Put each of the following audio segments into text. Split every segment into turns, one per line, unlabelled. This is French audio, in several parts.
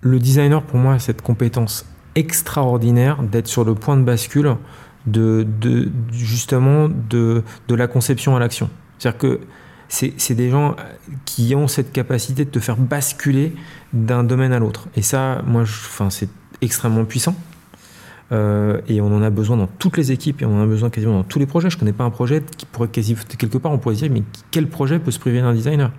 le designer, pour moi, a cette compétence extraordinaire d'être sur le point de bascule de, justement de, de la conception à l'action. C'est-à-dire que c'est des gens qui ont cette capacité de te faire basculer d'un domaine à l'autre. Et ça, moi, enfin, c'est extrêmement puissant. Euh, et on en a besoin dans toutes les équipes et on en a besoin quasiment dans tous les projets. Je connais pas un projet qui pourrait quasi quelque part on pourrait se dire mais quel projet peut se priver d'un designer?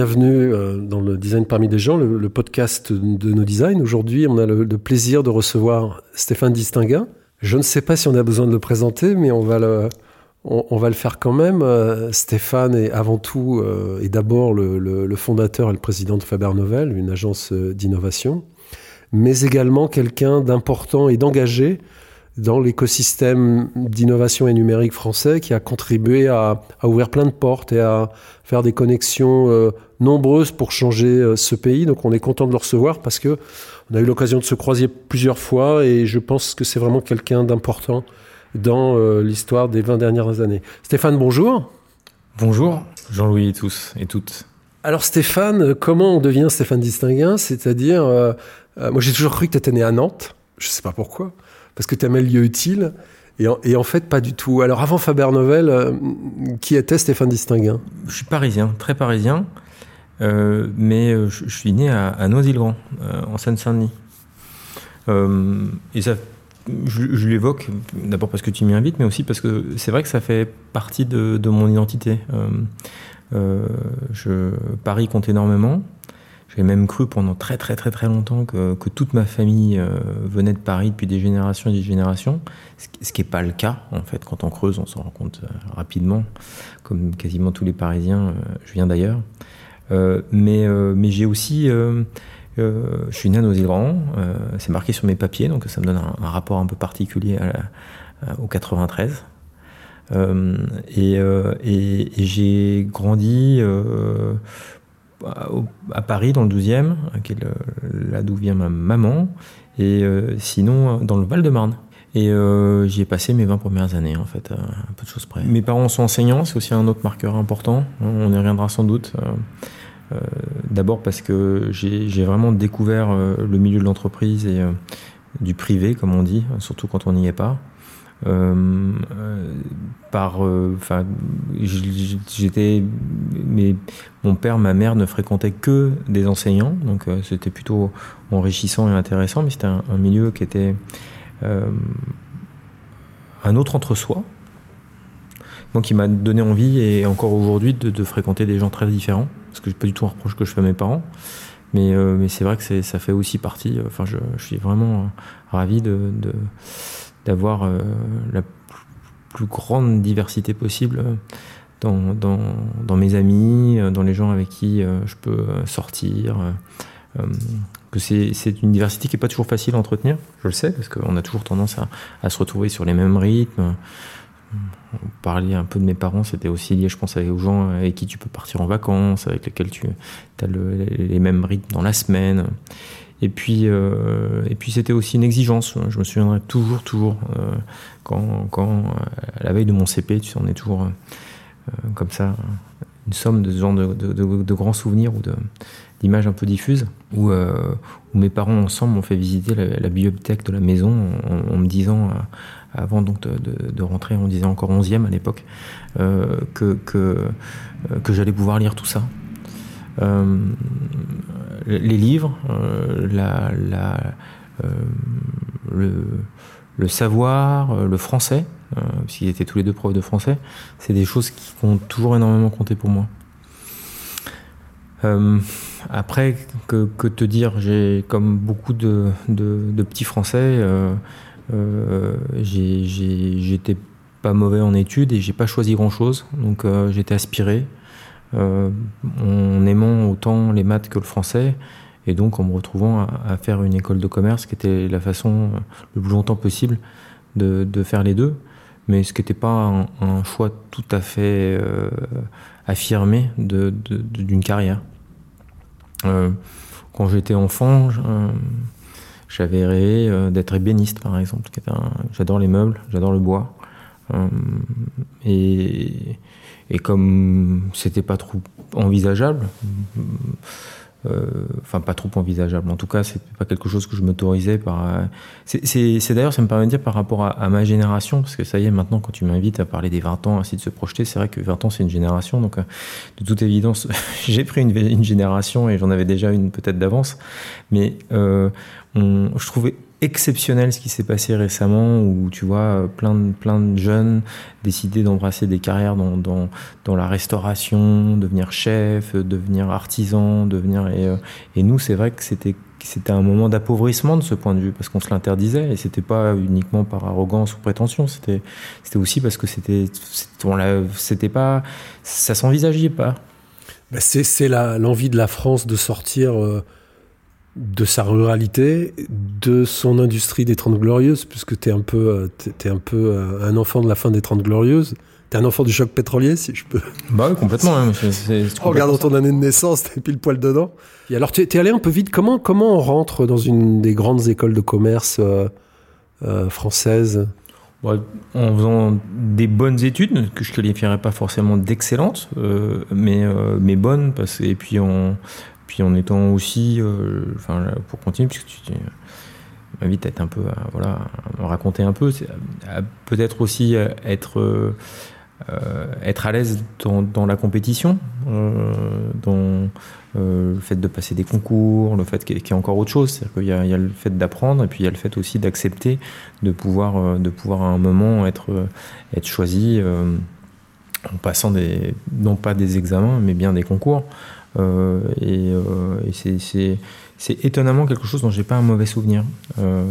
Bienvenue euh, dans le Design parmi des gens, le, podcast de nos designs. Aujourd'hui, on a le, plaisir de recevoir Stéphane Distinguin. Je ne sais pas si on a besoin de le présenter, mais on va le, faire quand même. Euh, Stéphane est avant tout euh, et d'abord le, fondateur et le président de Faber Novel, une agence d'innovation, mais également quelqu'un d'important et d'engagé dans l'écosystème d'innovation et numérique français qui a contribué à, ouvrir plein de portes et à faire des connexions euh, nombreuses pour changer euh, ce pays. Donc on est content de le recevoir parce que on a eu l'occasion de se croiser plusieurs fois et je pense que c'est vraiment quelqu'un d'important dans euh, l'histoire des 20 dernières années. Stéphane, bonjour.
Bonjour, Jean-Louis et tous et toutes.
Alors Stéphane, comment on devient Stéphane Distinguin? C'est-à-dire, moi j'ai toujours cru que tu étais né à Nantes, je ne sais pas pourquoi parce que tu aimais le lieu utile. Et en, et en, fait, pas du tout. Alors, avant Faber Novel, euh, qui était Stéphane Distinguin?
Je suis parisien, très parisien. Euh, mais euh, je, suis né à, Noisy-le-Grand, en Seine-Saint-Denis. et ça, je, l'évoque d'abord parce que tu m'y invites, mais aussi parce que c'est vrai que ça fait partie de, mon identité. Paris compte énormément. J'ai même cru pendant très très très très longtemps que, toute ma famille euh, venait de Paris depuis des générations et des générations, ce qui n'est pas le cas en fait. Quand on creuse, on s'en rend compte euh, rapidement, comme quasiment tous les Parisiens, euh, je viens d'ailleurs. Mais mais j'ai aussi, je suis né à Noisy-le-Grand, c'est marqué sur mes papiers, donc ça me donne un, rapport un peu particulier à au 93. et, et, j'ai grandi à Paris, dans le 12e, qui est là d'où vient ma maman, et euh, sinon dans le Val-de-Marne. Et euh, j'y ai passé mes 20 premières années, en fait, un peu de choses près. Mes parents sont enseignants, c'est aussi un autre marqueur important, on y reviendra sans doute. Euh, d'abord parce que j'ai vraiment découvert le milieu de l'entreprise et du privé, comme on dit, surtout quand on n'y est pas. Euh, par, euh, mon père, ma mère ne fréquentaient que des enseignants, donc euh, c'était plutôt enrichissant et intéressant, mais c'était un, milieu qui était un autre entre-soi, donc il m'a donné envie et encore aujourd'hui de, fréquenter des gens très différents, parce que pas du tout un reproche que je fais à mes parents. Mais, mais c'est vrai que ça fait aussi partie. Enfin, je, je suis vraiment ravi de, d'avoir euh, la plus grande diversité possible euh, dans, dans, dans, mes amis, euh, dans les gens avec qui je peux sortir. que c'est une diversité qui n'est pas toujours facile à entretenir, je le sais, parce qu'on a toujours tendance à, à, se retrouver sur les mêmes rythmes. On parlait un peu de mes parents, c'était aussi lié, je pense, aux gens avec qui tu peux partir en vacances, avec lesquels tu as les mêmes rythmes dans la semaine. Et puis, euh, puis c'était aussi une exigence. Je me souviendrai toujours, toujours, euh, quand, quand, à la veille de mon CP, tu on est toujours euh, comme ça, une somme de ce genre de, de, de, grands souvenirs ou d'images un peu diffuses, où, où, mes parents ensemble m'ont fait visiter la, bibliothèque de la maison en, me disant, avant donc de, rentrer, on disait encore 11e à l'époque, que, que, que j'allais pouvoir lire tout ça. Euh, les livres, euh, euh, le, savoir, le français, puisqu'ils étaient tous les deux profs de français, c'est des choses qui ont toujours énormément compté pour moi. après, que, te dire, j'ai comme beaucoup de, de, petits Français, euh, j'étais pas mauvais en études et j'ai pas choisi grand chose, donc j'étais aspiré. Euh, en aimant autant les maths que le français, et donc en me retrouvant à, faire une école de commerce qui était la façon le plus longtemps possible de, faire les deux, mais ce qui n'était pas un, choix tout à fait euh, affirmé d'une carrière. quand j'étais enfant, j'avais rêvé d'être ébéniste, par exemple. J'adore les meubles, j'adore le bois. et, et comme c'était pas trop envisageable, euh, enfin pas trop envisageable. En tout cas, c'est pas quelque chose que je m'autorisais par. Euh, c'est d'ailleurs, ça me permet de dire par rapport à, ma génération, parce que ça y est, maintenant, quand tu m'invites à parler des 20 ans, ainsi de se projeter, c'est vrai que 20 ans, c'est une génération. Donc, euh, de toute évidence, j'ai pris une, génération et j'en avais déjà une peut-être d'avance. Mais on, je trouvais exceptionnel ce qui s'est passé récemment où tu vois plein de, plein de jeunes décider d'embrasser des carrières dans, la restauration, devenir chef, devenir artisan, devenir et, euh, nous c'est vrai que c'était un moment d'appauvrissement de ce point de vue parce qu'on se l'interdisait et c'était pas uniquement par arrogance ou prétention c'était aussi parce que c'était c'était pas ça s'envisageait pas.
Ben, c'est l'envie de la France de sortir euh, de sa ruralité, de son industrie des Trente Glorieuses, puisque tu es un peu, euh, un, peu euh, un enfant de la fin des Trente Glorieuses. T'es un enfant du choc pétrolier, si je peux.
Bah oui, complètement. Hein,
en regardant ton année de naissance, t'es pile poil dedans. Et alors, tu es allé un peu vite. Comment, comment on rentre dans une des grandes écoles de commerce euh, françaises?
En faisant des bonnes études, que je qualifierais pas forcément d'excellentes, mais, mais bonnes, parce, et puis on, puis en étant aussi, euh, enfin pour continuer, puisque tu m'invites à être un peu, à, voilà, raconter un peu, peut-être aussi être euh, être à l'aise dans, la compétition, euh, dans le fait de passer des concours, le fait qu'il y, a encore autre chose, c'est-à-dire qu'il y, a le fait d'apprendre et puis il y a le fait aussi d'accepter de pouvoir, de pouvoir à un moment être, être choisi en passant des, non pas des examens, mais bien des concours. Euh, et, euh, c'est étonnamment quelque chose dont j'ai pas un mauvais souvenir. Euh,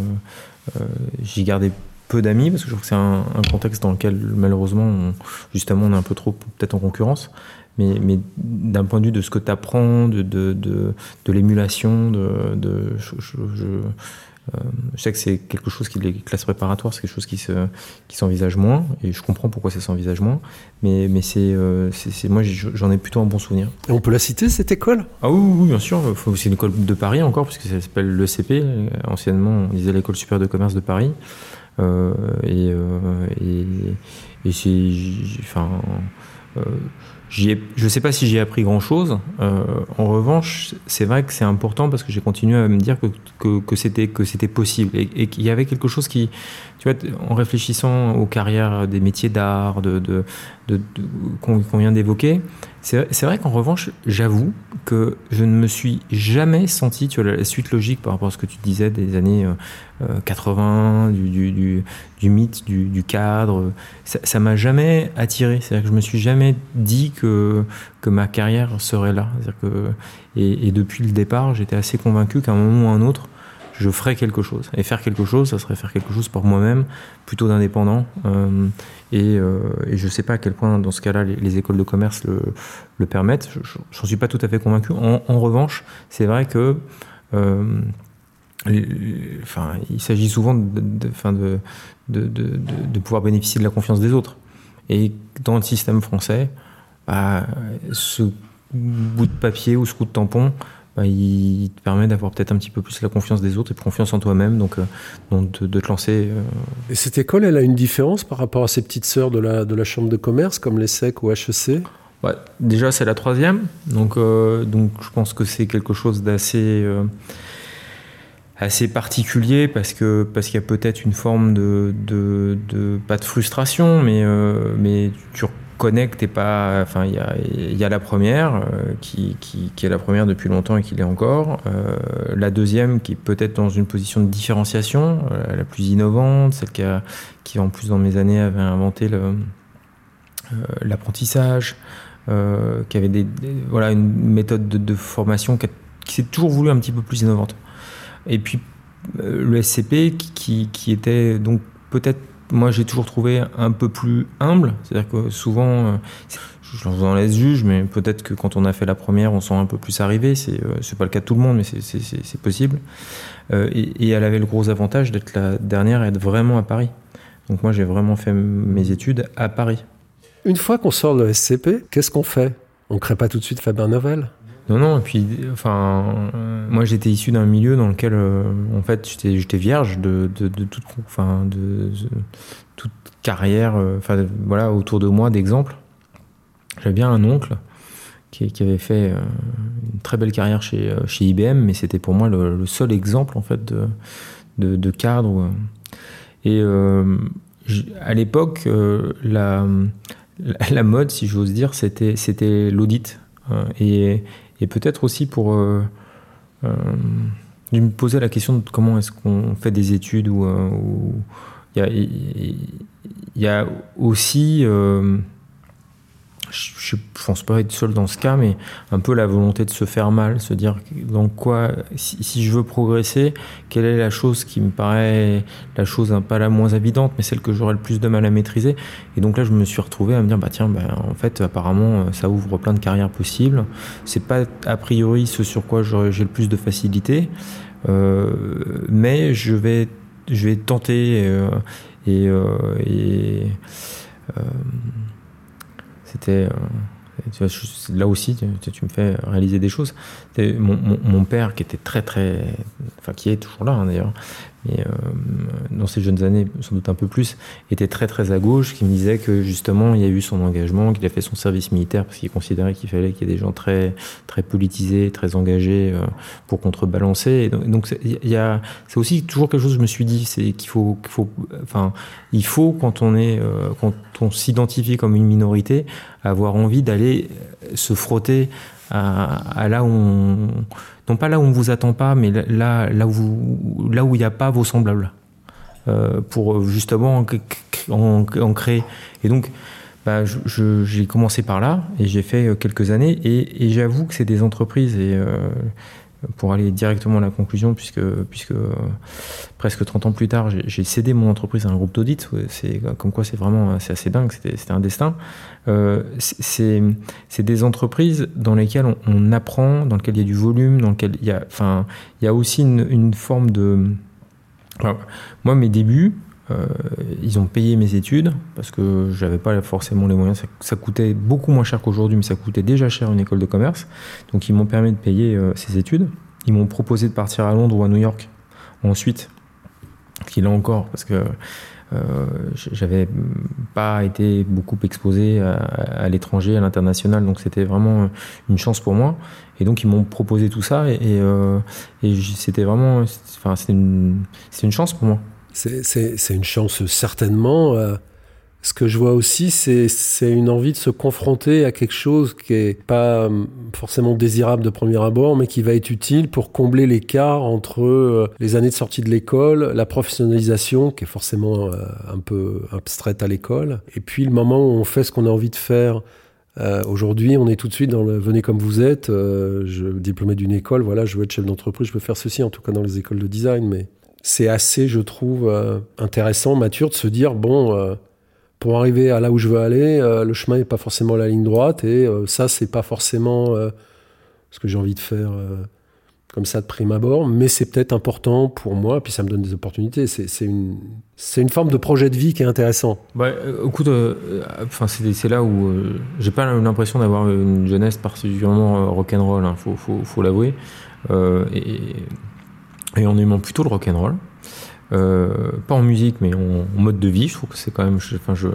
j'y gardais peu d'amis parce que je trouve que c'est un, contexte dans lequel malheureusement justement on est un peu trop peut-être en concurrence mais, mais d'un point de vue de ce que tu apprends de, de, de, l'émulation de, de sais que c'est quelque chose qui les classes préparatoires, c'est quelque chose qui se qui s'envisage moins, et je comprends pourquoi ça s'envisage moins. Mais mais c'est euh, c'est moi j'en ai plutôt un bon souvenir.
Et on peut la citer cette école?
Ah oui, oui, bien sûr. C'est une école de Paris encore, puisque ça s'appelle l'ECP. Anciennement, on disait l'école supérieure de commerce de Paris. Euh, et, et, et c'est enfin je ne sais pas si j'ai appris grand-chose. Euh, en revanche, c'est vrai que c'est important parce que j'ai continué à me dire que, que, que c'était possible et, et qu'il y avait quelque chose qui, tu vois, en réfléchissant aux carrières des métiers d'art, de, de, qu'on vient d'évoquer, c'est vrai qu'en revanche, j'avoue que je ne me suis jamais senti, tu vois, la suite logique par rapport à ce que tu disais des années 80, euh, du, du, du, du mythe, du, cadre. Ça m'a jamais attiré. C'est-à-dire que je me suis jamais dit que, que ma carrière serait là. Que, et, et depuis le départ, j'étais assez convaincu qu'à un moment ou un autre, je ferais quelque chose. Et faire quelque chose, ça serait faire quelque chose pour moi-même, plutôt d'indépendant. Euh, et, euh, et, je ne sais pas à quel point, dans ce cas-là, les, écoles de commerce le, le permettent. Je n'en suis pas tout à fait convaincu. En, revanche, c'est vrai que... Euh, enfin, il s'agit souvent de, de, de, de, pouvoir bénéficier de la confiance des autres. Et dans le système français, bah, ce bout de papier ou ce coup de tampon, il te permet d'avoir peut-être un petit peu plus la confiance des autres et confiance en toi-même, donc, euh, de, te lancer. Euh.
Et cette école, elle a une différence par rapport à ses petites sœurs de la, de la chambre de commerce, comme l'ESSEC ou HEC
ouais, Déjà, c'est la troisième, donc, euh, donc je pense que c'est quelque chose d'assez assez particulier parce que parce qu'il y a peut-être une forme de, de, de, pas de frustration mais mais tu connecte et pas. Enfin, il y a, la première euh, qui, est la première depuis longtemps et qui l'est encore. Euh, la deuxième qui est peut-être dans une position de différenciation, euh, la plus innovante, celle qui, a, en plus dans mes années avait inventé l'apprentissage, qui avait des, voilà une méthode de, formation qui, qui s'est toujours voulu un petit peu plus innovante. Et puis le SCP qui était donc peut-être moi j'ai toujours trouvé un peu plus humble. C'est-à-dire que souvent, euh, je vous en laisse juge, mais peut-être que quand on a fait la première, on sent un peu plus arrivé. C'est euh, pas le cas de tout le monde, mais c'est possible. Euh, et, elle avait le gros avantage d'être la dernière et être vraiment à Paris. Donc moi j'ai vraiment fait mes études à Paris.
Une fois qu'on sort de SCP, qu'est-ce qu'on fait? On crée pas tout de suite Faber Novel?
Non, non, et puis, enfin, moi j'étais issu d'un milieu dans lequel, en fait, j'étais vierge de, de, toute, enfin, de, toute carrière, enfin, voilà, autour de moi d'exemples. J'avais bien un oncle qui, avait fait une très belle carrière chez, chez IBM, mais c'était pour moi le, seul exemple, en fait, de, de, cadre. Et à l'époque, la, la, mode, si j'ose dire, c'était, l'audit. Et peut-être aussi pour euh, euh, me poser la question de comment est-ce qu'on fait des études où il y, a, aussi je ne pense pas être seul dans ce cas, mais un peu la volonté de se faire mal, se dire dans quoi, si, je veux progresser, quelle est la chose qui me paraît la chose pas la moins évidente, mais celle que j'aurais le plus de mal à maîtriser. Et donc là, je me suis retrouvé à me dire, bah tiens, bah, en fait, apparemment, ça ouvre plein de carrières possibles. C'est pas a priori ce sur quoi j'ai le plus de facilité, euh, mais je vais, je vais tenter euh, et, euh, et c'était euh, là aussi, tu, me fais réaliser des choses. Mon, mon, père, qui était très, très. Enfin, qui est toujours là, hein, d'ailleurs, mais euh, dans ses jeunes années, sans doute un peu plus, était très très à gauche, qui me disait que justement il y a eu son engagement, qu'il a fait son service militaire parce qu'il considérait qu'il fallait qu'il y ait des gens très très politisés, très engagés euh, pour contrebalancer. Et donc c'est aussi toujours quelque chose que je me suis dit, c'est qu'il faut, faut, quand on est, euh, quand on s'identifie comme une minorité, avoir envie d'aller se frotter à, là où on, non pas là où on vous attend pas, mais là, là où là où il n'y a pas vos semblables, euh, pour justement en, créer. Et donc, bah, j'ai commencé par là et j'ai fait quelques années et, j'avoue que c'est des entreprises et euh, pour aller directement à la conclusion, puisque, puisque presque 30 ans plus tard, j'ai cédé mon entreprise à un groupe d'audit. Comme quoi c'est vraiment assez dingue, c'était un destin. Euh, c'est des entreprises dans lesquelles on, apprend, dans lesquelles il y a du volume, dans lesquelles il y a, enfin, il y a aussi une forme de. moi, mes débuts, euh, ils ont payé mes études parce que j'avais pas forcément les moyens. Ça, coûtait beaucoup moins cher qu'aujourd'hui, mais ça coûtait déjà cher une école de commerce. Donc ils m'ont permis de payer euh, ces études. Ils m'ont proposé de partir à Londres ou à New York ensuite, qu'il a encore parce que euh, j'avais pas été beaucoup exposé à, l'étranger, à l'international, donc c'était vraiment une chance pour moi. Et donc ils m'ont proposé tout ça et, c'était vraiment, enfin une, une chance pour moi.
C'est une chance certainement. Euh, ce que je vois aussi, c'est une envie de se confronter à quelque chose qui est pas euh, forcément désirable de premier abord, mais qui va être utile pour combler l'écart entre euh, les années de sortie de l'école, la professionnalisation, qui est forcément un peu abstraite à l'école, et puis le moment où on fait ce qu'on a envie de faire. Aujourd'hui, on est tout de suite dans le venez comme vous êtes. je diplômé d'une école, voilà, je veux être chef d'entreprise, je peux faire ceci, en tout cas dans les écoles de design, mais c'est assez, je trouve, euh, intéressant, mature de se dire bon, euh, pour arriver à là où je veux aller, euh, le chemin n'est pas forcément la ligne droite et ça, c'est pas forcément ce que j'ai envie de faire comme ça de prime abord, mais c'est peut-être important pour moi, puis ça me donne des opportunités. C'est une, une forme de projet de vie qui est intéressant.
Bah, écoute, enfin c'est là où j'ai pas l'impression d'avoir une jeunesse particulièrement rock'n'roll, hein, faut, faut, faut l'avouer. et et en aimant plutôt le rock and roll. Euh, pas en musique, mais en, mode de vie. Je trouve que c'est quand même. Enfin, je,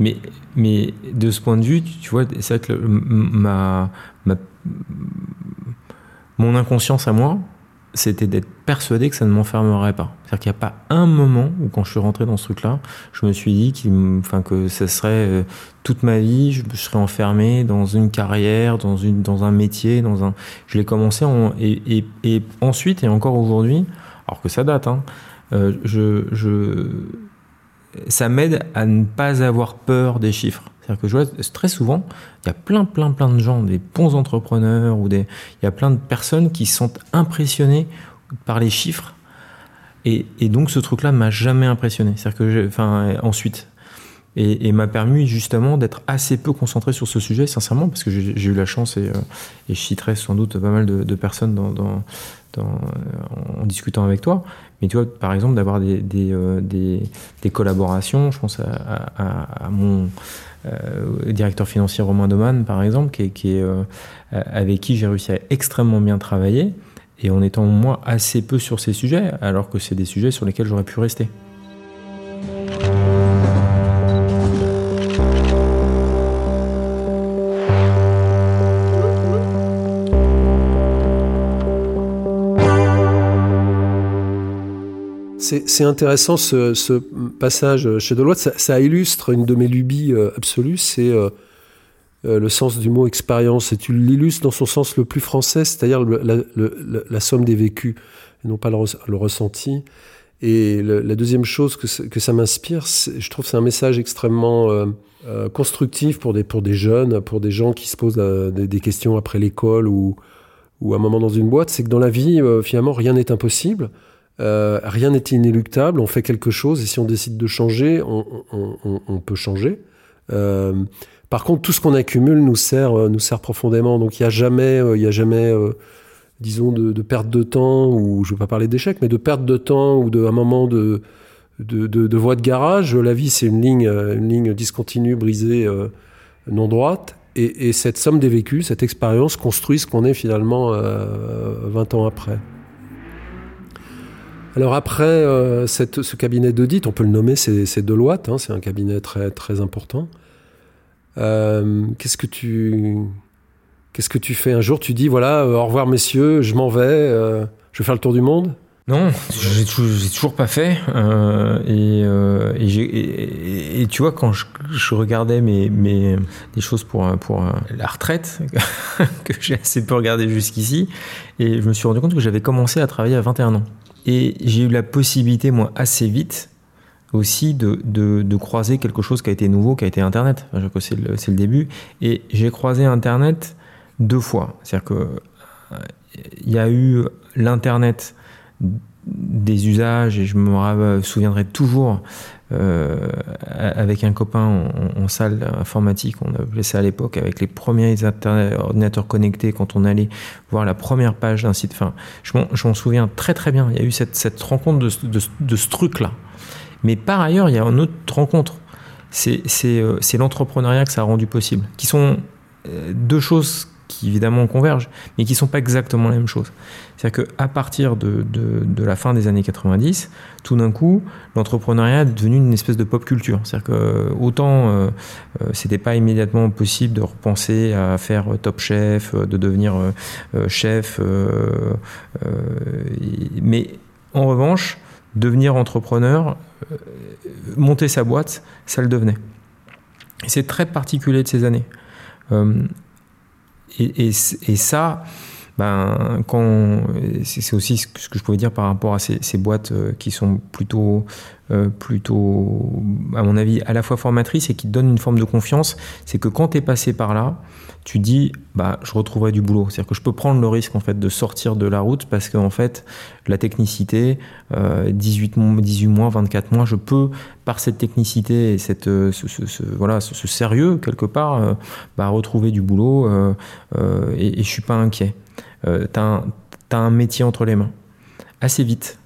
Mais, mais de ce point de vue, tu, vois, c'est vrai que ma, ma, mon inconscience à moi, c'était d'être persuadé que ça ne m'enfermerait pas. C'est-à-dire qu'il n'y a pas un moment où, quand je suis rentré dans ce truc-là, je me suis dit qu'il, enfin, que ça serait euh, toute ma vie, je serais enfermé dans une carrière, dans, une, dans un métier, dans un. Je l'ai commencé en, et, et, ensuite et encore aujourd'hui, alors que ça date, hein, euh, je, je, ça m'aide à ne pas avoir peur des chiffres. C'est-à-dire que je vois très souvent, il y a plein, plein, plein de gens, des bons entrepreneurs, ou des, il y a plein de personnes qui sont impressionnées par les chiffres. Et, et donc ce truc-là m'a jamais impressionné. C'est-à-dire que, enfin, ensuite, et, m'a permis justement d'être assez peu concentré sur ce sujet, sincèrement, parce que j'ai eu la chance, et, euh, et, je citerai sans doute pas mal de, personnes dans, en discutant avec toi. Mais tu vois, par exemple, d'avoir des, des, collaborations, je pense à, mon directeur financier Romain Doman, par exemple, est, avec qui j'ai réussi à extrêmement bien travailler, et en étant moi assez peu sur ces sujets, alors que c'est des sujets sur lesquels j'aurais pu rester.
C'est intéressant ce, passage chez Deloitte. Ça, illustre une de mes lubies euh, absolues, c'est euh, euh, le sens du mot expérience. Et tu l'illustres dans son sens le plus français, c'est-à-dire la, somme des vécus, et non pas le, ressenti. Et la deuxième chose que, ça m'inspire, je trouve c'est un message extrêmement constructif pour des, jeunes, pour des gens qui se posent des, questions après l'école ou, ou un moment dans une boîte, c'est que dans la vie, finalement, rien n'est impossible. Euh, rien n'est inéluctable, on fait quelque chose et si on décide de changer, on, peut changer. Euh, par contre, tout ce qu'on accumule nous sert, euh, nous sert profondément. Donc il n'y a jamais, il y a jamais disons, de, perte de temps, ou je ne veux pas parler d'échec, mais de perte de temps ou d'un moment de, voie de garage. La vie, c'est une ligne, une ligne discontinue, brisée, non droite. Et, et, cette somme des vécus, cette expérience construit ce qu'on est finalement 20 ans après. Alors après euh, ce cabinet d'audit, on peut le nommer, c'est Deloitte, hein, c'est un cabinet très, très important. Euh, qu'est-ce que tu que tu fais un jour? Tu dis voilà, euh, au revoir messieurs, je m'en vais, je vais faire le tour du monde?
Non, j'ai toujours, pas fait. et, tu vois, quand je, regardais mes, mes, des choses pour, pour la retraite, que j'ai assez peu regardé jusqu'ici, et je me suis rendu compte que j'avais commencé à travailler à 21 ans. Et j'ai eu la possibilité, moi, assez vite, aussi de, de, croiser quelque chose qui a été nouveau, qui a été Internet. c'est le, le, début. Et j'ai croisé Internet deux fois. C'est-à-dire que il y a eu l'Internet des usages, et je me souviendrai toujours euh, avec un copain en, salle informatique, on appelait ça à l'époque, avec les premiers ordinateurs connectés, quand on allait voir la première page d'un site. Enfin, je m'en souviens très très bien. Il y a eu cette, rencontre de ce truc-là. Mais par ailleurs, il y a une autre rencontre. C'est euh, l'entrepreneuriat que ça a rendu possible, qui sont euh, deux choses qui évidemment convergent, mais qui ne sont pas exactement la même chose. C'est-à-dire qu'à partir de, de, la fin des années 90, tout d'un coup, l'entrepreneuriat est devenu une espèce de pop culture. C'est-à-dire que autant euh, euh, c'était pas immédiatement possible de repenser à faire top chef, euh, de devenir euh, chef, mais en revanche, devenir entrepreneur, monter sa boîte, ça le devenait. C'est très particulier de ces années. Et, et, et, ça, ben, quand c'est aussi ce que je pouvais dire par rapport à ces, boîtes euh, qui sont plutôt, euh, plutôt, à mon avis, à la fois formatrices et qui donnent une forme de confiance, c'est que quand tu es passé par là, tu dis, bah, je retrouverai du boulot. C'est-à-dire que je peux prendre le risque en fait de sortir de la route parce qu'en fait, la technicité, euh, 18, 18 mois, 24 mois, je peux, par cette technicité et cette, euh, ce, ce, ce, voilà, ce, sérieux quelque part, bah, retrouver du boulot et, et je suis pas inquiet. Tu as, un métier entre les mains assez vite.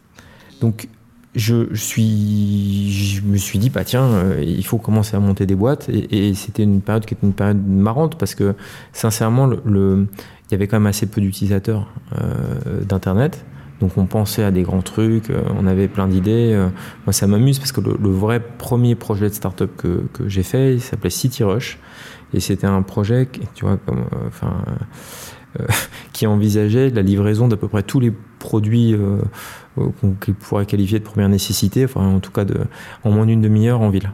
Donc je, suis, je me suis dit, bah tiens, euh, il faut commencer à monter des boîtes. Et, c'était une période qui était une période marrante parce que, sincèrement, le, il y avait quand même assez peu d'utilisateurs euh, d'Internet. Donc on pensait à des grands trucs, euh, on avait plein d'idées. moi, ça m'amuse parce que le, vrai premier projet de startup que, que j'ai fait, il s'appelait City Rush. Et c'était un projet, tu vois, comme, enfin, qui envisageait la livraison d'à peu près tous les produits euh, qu'on pourrait qualifier de première nécessité, en tout cas de, en moins d'une demi-heure en ville.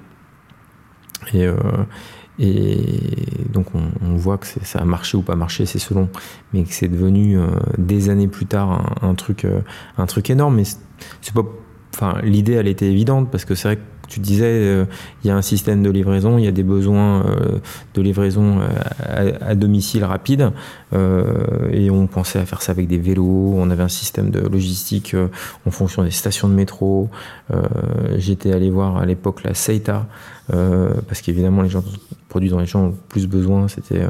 Et, euh, donc on, voit que ça a marché ou pas marché, c'est selon, mais que c'est devenu euh, des années plus tard un, truc, un truc énorme. Mais c'est pas, l'idée elle était évidente parce que c'est vrai que tu disais, euh, il y a un système de livraison, il y a des besoins euh, de livraison euh, à, domicile rapide, et on pensait à faire ça avec des vélos. On avait un système de logistique en fonction des stations de métro. J'étais allé voir à l'époque la Seita, parce qu'évidemment les gens produits dont les gens ont plus besoin, c'était,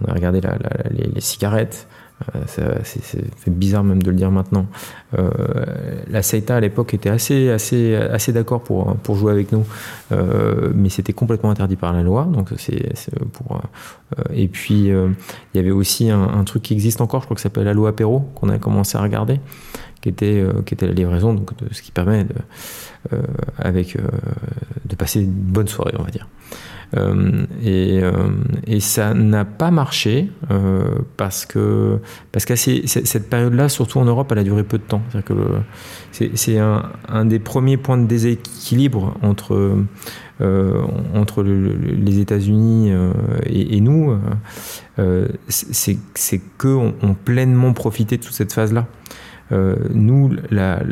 on a regardé les, cigarettes. C'est bizarre même de le dire maintenant. la CETA à l'époque était assez, assez, assez d'accord pour, pour jouer avec nous, mais c'était complètement interdit par la loi. Donc c'est pour. et puis il y avait aussi un, truc qui existe encore, je crois que ça s'appelle la loi Apéro, qu'on a commencé à regarder qui était, euh, qui était la livraison, donc de, ce qui permet de, euh, avec, euh, de passer une bonne soirée, on va dire. Et, et, ça n'a pas marché parce que parce qu'à cette période-là, surtout en Europe, elle a duré peu de temps. C'est un, des premiers points de déséquilibre entre entre les États-Unis et, nous. c'est que on, pleinement profité de toute cette phase-là. Euh, nous, la,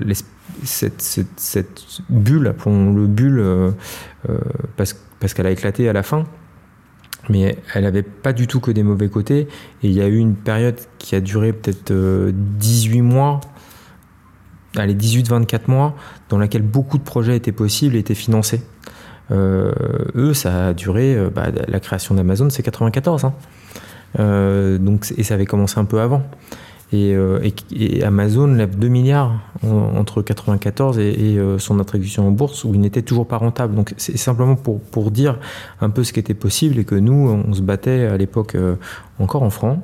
cette, bulle, appelons-le bulle, euh, euh, parce, qu'elle a éclaté à la fin, mais elle n'avait pas du tout que des mauvais côtés. Et il y a eu une période qui a duré peut-être 18 mois, allez, 18-24 mois, dans laquelle beaucoup de projets étaient possibles et étaient financés. eux, ça a duré, bah, la création d'Amazon, c'est 94. Hein. donc, et ça avait commencé un peu avant. Euh, et, Amazon lève 2 milliards entre 94 et, euh, son attribution en bourse où il n'était toujours pas rentable. Donc c'est simplement pour, pour dire un peu ce qui était possible et que nous, on se battait à l'époque euh, encore en francs.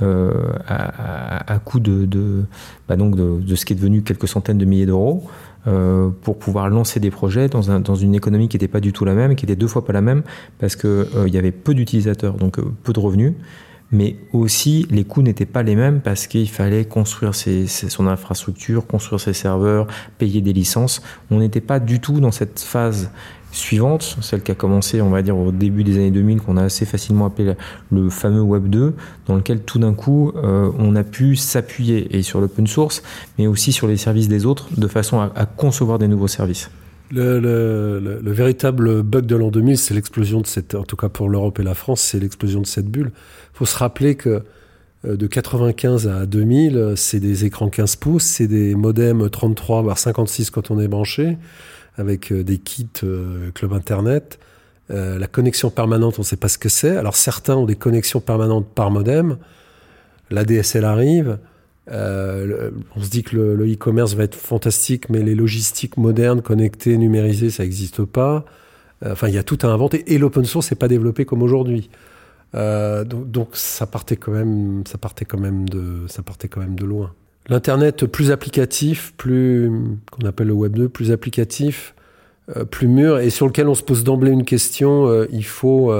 à, à, coût de, bah donc de, ce qui est devenu quelques centaines de milliers d'euros pour pouvoir lancer des projets dans, un, dans une économie qui n'était pas du tout la même, qui était deux fois pas la même, parce qu'il il y avait peu d'utilisateurs, donc peu de revenus, mais aussi les coûts n'étaient pas les mêmes parce qu'il fallait construire son infrastructure, construire ses serveurs, payer des licences. On n'était pas du tout dans cette phase suivante, celle qui a commencé, on va dire, au début des années 2000, qu'on a assez facilement appelé le fameux Web 2, dans lequel tout d'un coup, euh, on a pu s'appuyer et sur l'open source, mais aussi sur les services des autres, de façon à concevoir des nouveaux services.
Le, le, le, véritable bug de l'an 2000, c'est l'explosion de cette, en tout cas pour l'Europe et la France, c'est l'explosion de cette bulle. Il faut se rappeler que euh, de 95 à 2000, c'est des écrans 15 pouces, c'est des modems 33 voire 56 quand on est branché, avec euh, des kits euh, club internet. la connexion permanente, on ne sait pas ce que c'est. Alors certains ont des connexions permanentes par modem. La DSL arrive. Euh, on se dit que le e-commerce va être fantastique, mais les logistiques modernes, connectées, numérisées, ça n'existe pas. Euh, enfin, il y a tout à inventer. Et l'open source n'est pas développé comme aujourd'hui. Euh, donc, ça partait quand même, ça partait quand même de, ça partait quand même de loin. L'internet plus applicatif, plus qu'on appelle le Web 2, plus applicatif, plus mûr et sur lequel on se pose d'emblée une question. il faut,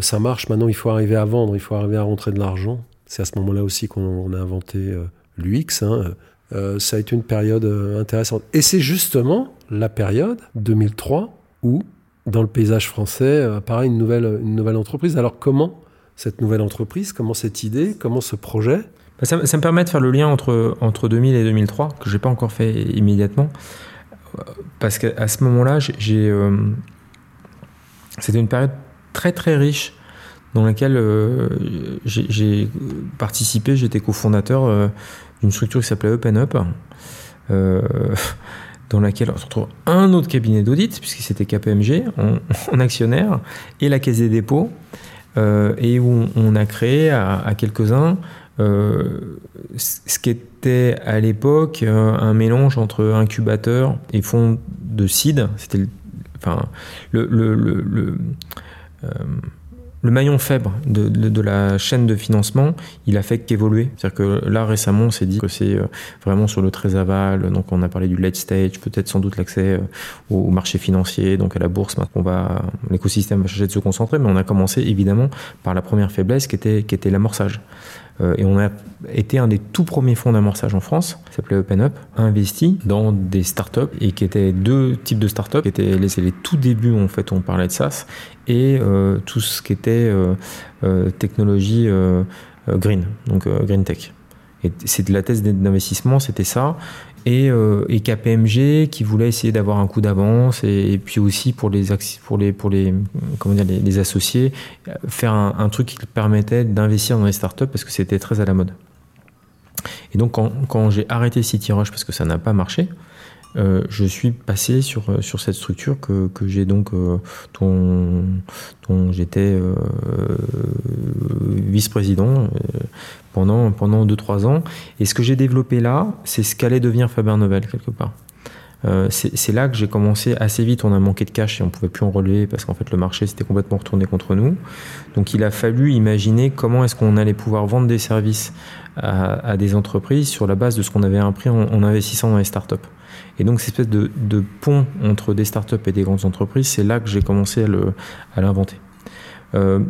ça marche maintenant. Il faut arriver à vendre, il faut arriver à rentrer de l'argent. C'est à ce moment-là aussi qu'on a inventé l'UX, hein, euh, ça a été une période euh, intéressante. Et c'est justement la période 2003 où, dans le paysage français, euh, apparaît une nouvelle, entreprise. Alors comment cette nouvelle entreprise, comment cette idée, comment ce projet?
Bah, ça, me permet de faire le lien entre, entre 2000 et 2003, que je n'ai pas encore fait immédiatement. Parce qu'à ce moment-là, j'ai, c'était une période très très riche dans laquelle j'ai participé, j'étais cofondateur une structure qui s'appelait Open Up, euh, dans laquelle on retrouve un autre cabinet d'audit, puisque c'était KPMG, en, actionnaire, et la Caisse des dépôts, euh, et où on, a créé à, quelques-uns euh, ce qui était à l'époque un mélange entre incubateur et fonds de seed. C'était enfin, le, le, le le maillon faible de, de, la chaîne de financement, il a fait qu'évoluer. C'est-à-dire que là, récemment, on s'est dit que c'est euh, vraiment sur le très aval. Donc, on a parlé du late stage, peut-être sans doute l'accès euh, au marché financier, donc à la bourse. On va, l'écosystème va chercher de se concentrer, mais on a commencé évidemment par la première faiblesse qui était, qui était l'amorçage. Euh, et on a été un des tout premiers fonds d'amorçage en France, qui s'appelait OpenUp, investi dans des startups et qui étaient deux types de startups, qui étaient les, tout débuts en fait, on parlait de SaaS et euh, tout ce qui était euh, technologie green, donc green tech. Et c'est de la thèse d'investissement, c'était ça et, euh, KPMG qui voulait essayer d'avoir un coup d'avance et, puis aussi pour les pour associés faire un, truc qui permettait d'investir dans les startups parce que c'était très à la mode. Et donc quand, j'ai arrêté CityRush parce que ça n'a pas marché, euh, je suis passé sur, euh, sur cette structure que, que j'ai donc, euh, dont, dont j'étais vice-président pendant, pendant 2-3 ans. Et ce que j'ai développé là, c'est ce qu'allait devenir Faber Novel, quelque part. Euh, c'est là que j'ai commencé assez vite. On a manqué de cash et on pouvait plus en relever parce qu'en fait le marché s'était complètement retourné contre nous. Donc il a fallu imaginer comment est-ce qu'on allait pouvoir vendre des services à, des entreprises sur la base de ce qu'on avait appris en, investissant dans les startups. Et donc cette espèce de, pont entre des startups et des grandes entreprises, c'est là que j'ai commencé à l'inventer. Euh,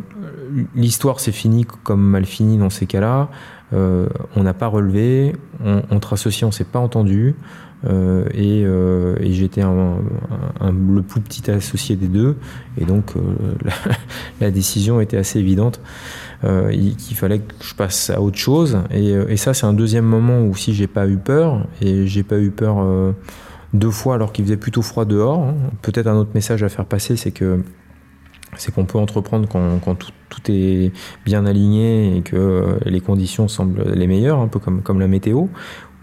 L'histoire s'est finie comme mal fini dans ces cas-là. Euh, on n'a pas relevé, entre associés on s'est pas entendu. Euh, et, j'étais le plus petit associé des deux, et donc la, décision était assez évidente qu'il fallait que je passe à autre chose. Et, et ça, c'est un deuxième moment où si j'ai pas eu peur, et j'ai pas eu peur deux fois alors qu'il faisait plutôt froid dehors. Hein. Peut-être un autre message à faire passer, c'est que c'est qu'on peut entreprendre quand, quand tout, tout, est bien aligné et que les conditions semblent les meilleures, un peu comme, comme la météo,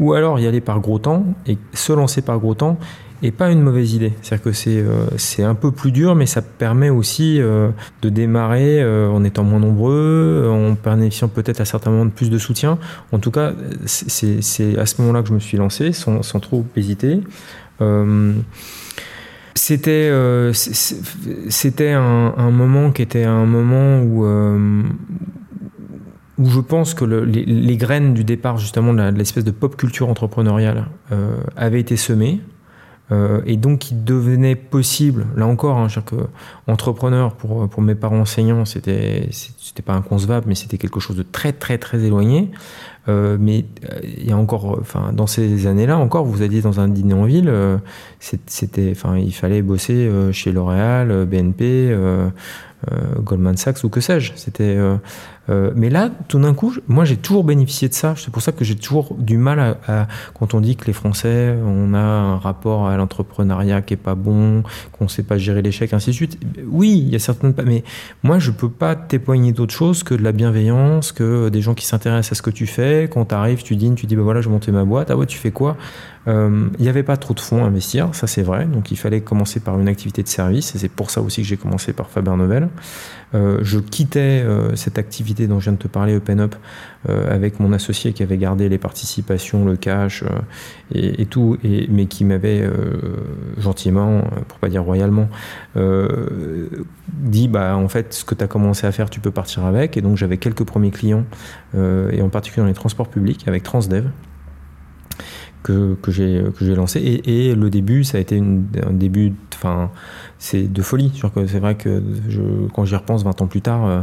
ou alors y aller par gros temps et se lancer par gros temps est pas une mauvaise idée. C'est-à-dire que c'est euh, c'est un peu plus dur, mais ça permet aussi euh, de démarrer euh, en étant moins nombreux, en bénéficiant peut-être à certains moments de plus de soutien. En tout cas, c'est à ce moment-là que je me suis lancé, sans, sans trop hésiter. C'était c'était un, moment qui était un moment où où je pense que le, les, les, graines du départ justement de l'espèce de pop culture entrepreneuriale euh, avaient été semées euh, et donc il devenait possible là encore hein, que entrepreneur pour pour mes parents enseignants c'était c'était pas inconcevable mais c'était quelque chose de très très très éloigné. Euh, mais il y a encore enfin dans ces années-là encore vous alliez dans un dîner en ville euh, c'était enfin il fallait bosser euh, chez L'Oréal BNP Goldman Sachs ou que sais-je. C'était euh, mais là, tout d'un coup, moi j'ai toujours bénéficié de ça. C'est pour ça que j'ai toujours du mal quand on dit que les Français, on a un rapport à l'entrepreneuriat qui est pas bon, qu'on sait pas gérer l'échec, ainsi de suite. Oui, il y a certaines mais moi je peux pas témoigner d'autre chose que de la bienveillance, que des gens qui s'intéressent à ce que tu fais. Quand tu arrives, tu dînes, tu dis bah voilà, je monter ma boîte. Ah ouais, tu fais quoi? Euh, Il n'y avait pas trop de fonds à investir, ça c'est vrai. Donc il fallait commencer par une activité de service, et c'est pour ça aussi que j'ai commencé par Faber Novel. Euh, je quittais euh, cette activité dont je viens de te parler, Open Up, euh, avec mon associé qui avait gardé les participations, le cash et, tout, mais qui m'avait gentiment, pour pas dire royalement, dit bah en fait ce que tu as commencé à faire, tu peux partir avec. Et donc j'avais quelques premiers clients, et en particulier dans les transports publics, avec Transdev que, que j'ai lancé. Et, le début, ça a été un début, enfin, c'est de folie. C'est vrai que je, quand j'y repense 20 ans plus tard, euh,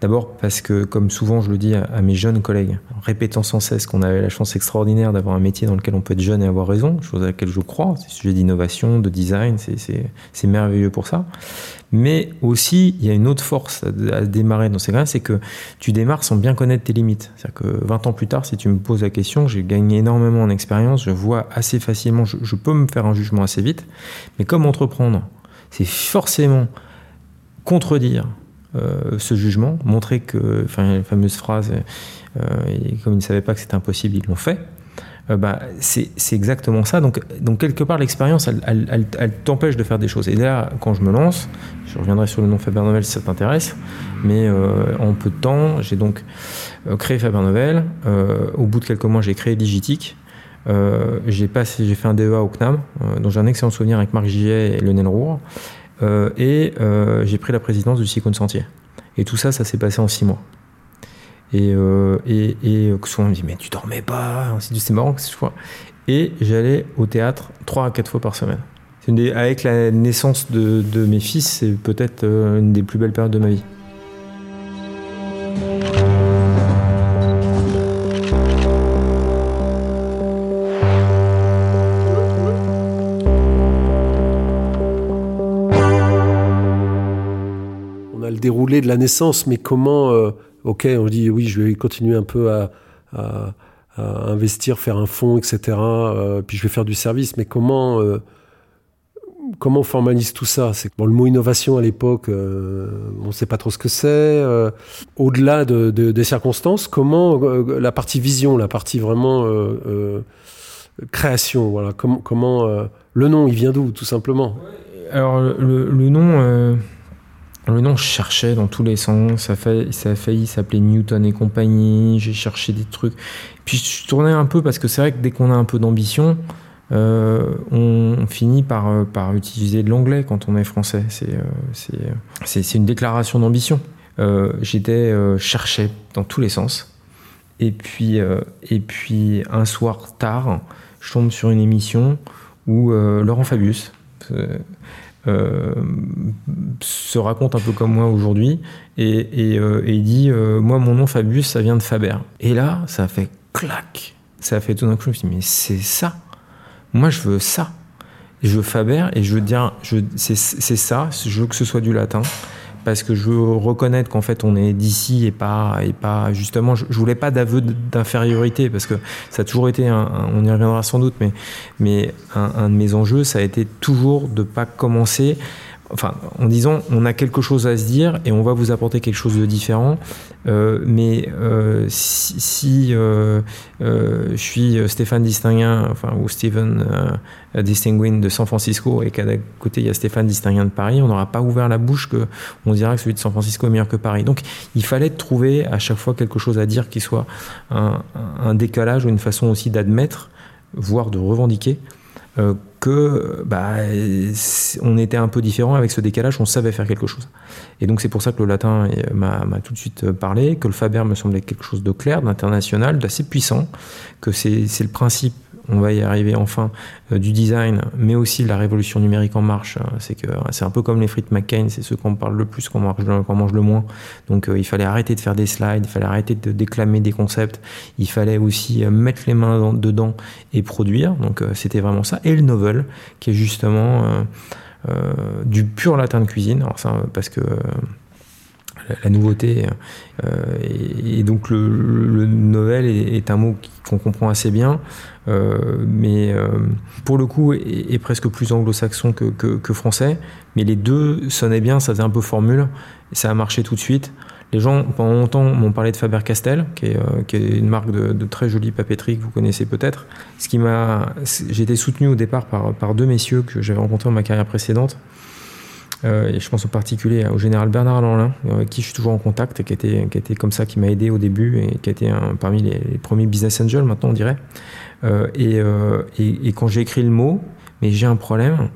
d'abord parce que, comme souvent je le dis à, mes jeunes collègues, répétant sans cesse qu'on avait la chance extraordinaire d'avoir un métier dans lequel on peut être jeune et avoir raison, chose à laquelle je crois, c'est sujet d'innovation, de design, c'est merveilleux pour ça. Mais aussi, il y a une autre force à, à démarrer dans ces cas c'est que tu démarres sans bien connaître tes limites. C'est-à-dire que 20 ans plus tard, si tu me poses la question, j'ai gagné énormément en expérience, je vois assez facilement, je, je peux me faire un jugement assez vite, mais comme entreprendre, c'est forcément contredire euh, ce jugement, montrer que, enfin, la fameuse phrase, euh, comme ils ne savaient pas que c'était impossible, ils l'ont fait. Euh, bah, c'est exactement ça. Donc, donc quelque part, l'expérience, elle, elle, elle, t'empêche de faire des choses. Et là, quand je me lance, je reviendrai sur le nom Faber Novel si ça t'intéresse, mais en peu de temps, j'ai donc créé Faber Novel. Au bout de quelques mois, j'ai créé Digitique. Euh, j'ai j'ai fait un DEA au CNAM, euh, dont j'ai un excellent souvenir avec Marc Gillet et Lionel Roure, euh, et j'ai pris la présidence du Silicon Sentier. Et tout ça, ça s'est passé en six mois. Et, et, et souvent me dit mais tu dormais pas, c'est marrant que soit. Et j'allais au théâtre trois à quatre fois par semaine. Avec la naissance de mes fils, c'est peut-être une des plus belles périodes de ma vie.
Déroulé de la naissance, mais comment, euh, ok, on dit oui, je vais continuer un peu à, investir, faire un fonds, etc. Euh, puis je vais faire du service, mais comment, euh, comment on formalise tout ça? C'est bon, le mot innovation à l'époque, on ne sait pas trop ce que c'est. Au-delà de, de, des circonstances, comment la partie vision, la partie vraiment création Voilà, comment le nom, il vient d'où, tout simplement?
Alors le, nom. Le nom, je cherchais dans tous les sens. Ça, ça a failli s'appeler Newton et compagnie. J'ai cherché des trucs. Puis je tournais un peu parce que c'est vrai que dès qu'on a un peu d'ambition, euh, on, finit par, euh, par utiliser de l'anglais quand on est français. C'est euh, une déclaration d'ambition. J'étais cherché dans tous les sens. Et puis, et puis un soir tard, je tombe sur une émission où Laurent Fabius se raconte un peu comme moi aujourd'hui et, il dit Moi, mon nom Fabius, ça vient de Faber. Et là, ça fait clac. Ça a fait tout d'un coup, je me suis dit Mais c'est ça moi, je veux ça. Je veux Faber et je veux dire, c'est ça, je veux que ce soit du latin. Parce que je veux reconnaître qu'en fait on est d'ici et pas et pas justement je, voulais pas d'aveu d'infériorité parce que ça a toujours été un, on y reviendra sans doute mais mais un, un, de mes enjeux ça a été toujours de pas commencer enfin, en disant on a quelque chose à se dire et on va vous apporter quelque chose de différent. Euh, mais euh, si, euh, je suis Stéphane Distinguin, enfin, ou Steven Distinguin de San Francisco et qu'à côté il y a Stéphane Distinguin de Paris, on n'aura pas ouvert la bouche que on dira que celui de San Francisco est meilleur que Paris. Donc il fallait trouver à chaque fois quelque chose à dire qui soit un, décalage ou une façon aussi d'admettre, voire de revendiquer que bah, on était un peu différent avec ce décalage, on savait faire quelque chose. Et donc c'est pour ça que le latin euh, m'a tout de suite euh, parlé, que le Faber me semblait quelque chose de clair, d'international, d'assez puissant, que c'est le principe on va y arriver enfin, euh, du design, mais aussi la révolution numérique en marche. Hein. C'est que c'est un peu comme les frites McCain, c'est ceux qu'on parle le plus, qu'on mange, mange, le moins. Donc euh, il fallait arrêter de faire des slides, il fallait arrêter de déclamer des concepts, il fallait aussi euh, mettre les mains dedans et produire. Donc c'était vraiment ça. Et le novel, qui est justement du pur latin de cuisine. Alors ça, parce que la, nouveauté. et, donc le, le novel est, un mot qu'on comprend assez bien, euh, mais euh, pour le coup est, presque plus anglo-saxon que, français. Mais les deux sonnaient bien, ça faisait un peu formule, ça a marché tout de suite. Les gens, pendant longtemps, m'ont parlé de Faber-Castell, qui, est, euh, qui est une marque de, de, très jolie papeterie que vous connaissez peut-être. Ce qui m'a, j'ai été soutenu au départ par, par deux messieurs que j'avais rencontrés dans ma carrière précédente, euh, je pense en particulier au général Bernard Lanlin, avec qui je suis toujours en contact, qui était, qui était comme ça, qui m'a aidé au début, et qui a été parmi les, premiers business angels, maintenant on dirait. Euh, euh, et, et, quand j'ai écrit le mot, mais j'ai un problème,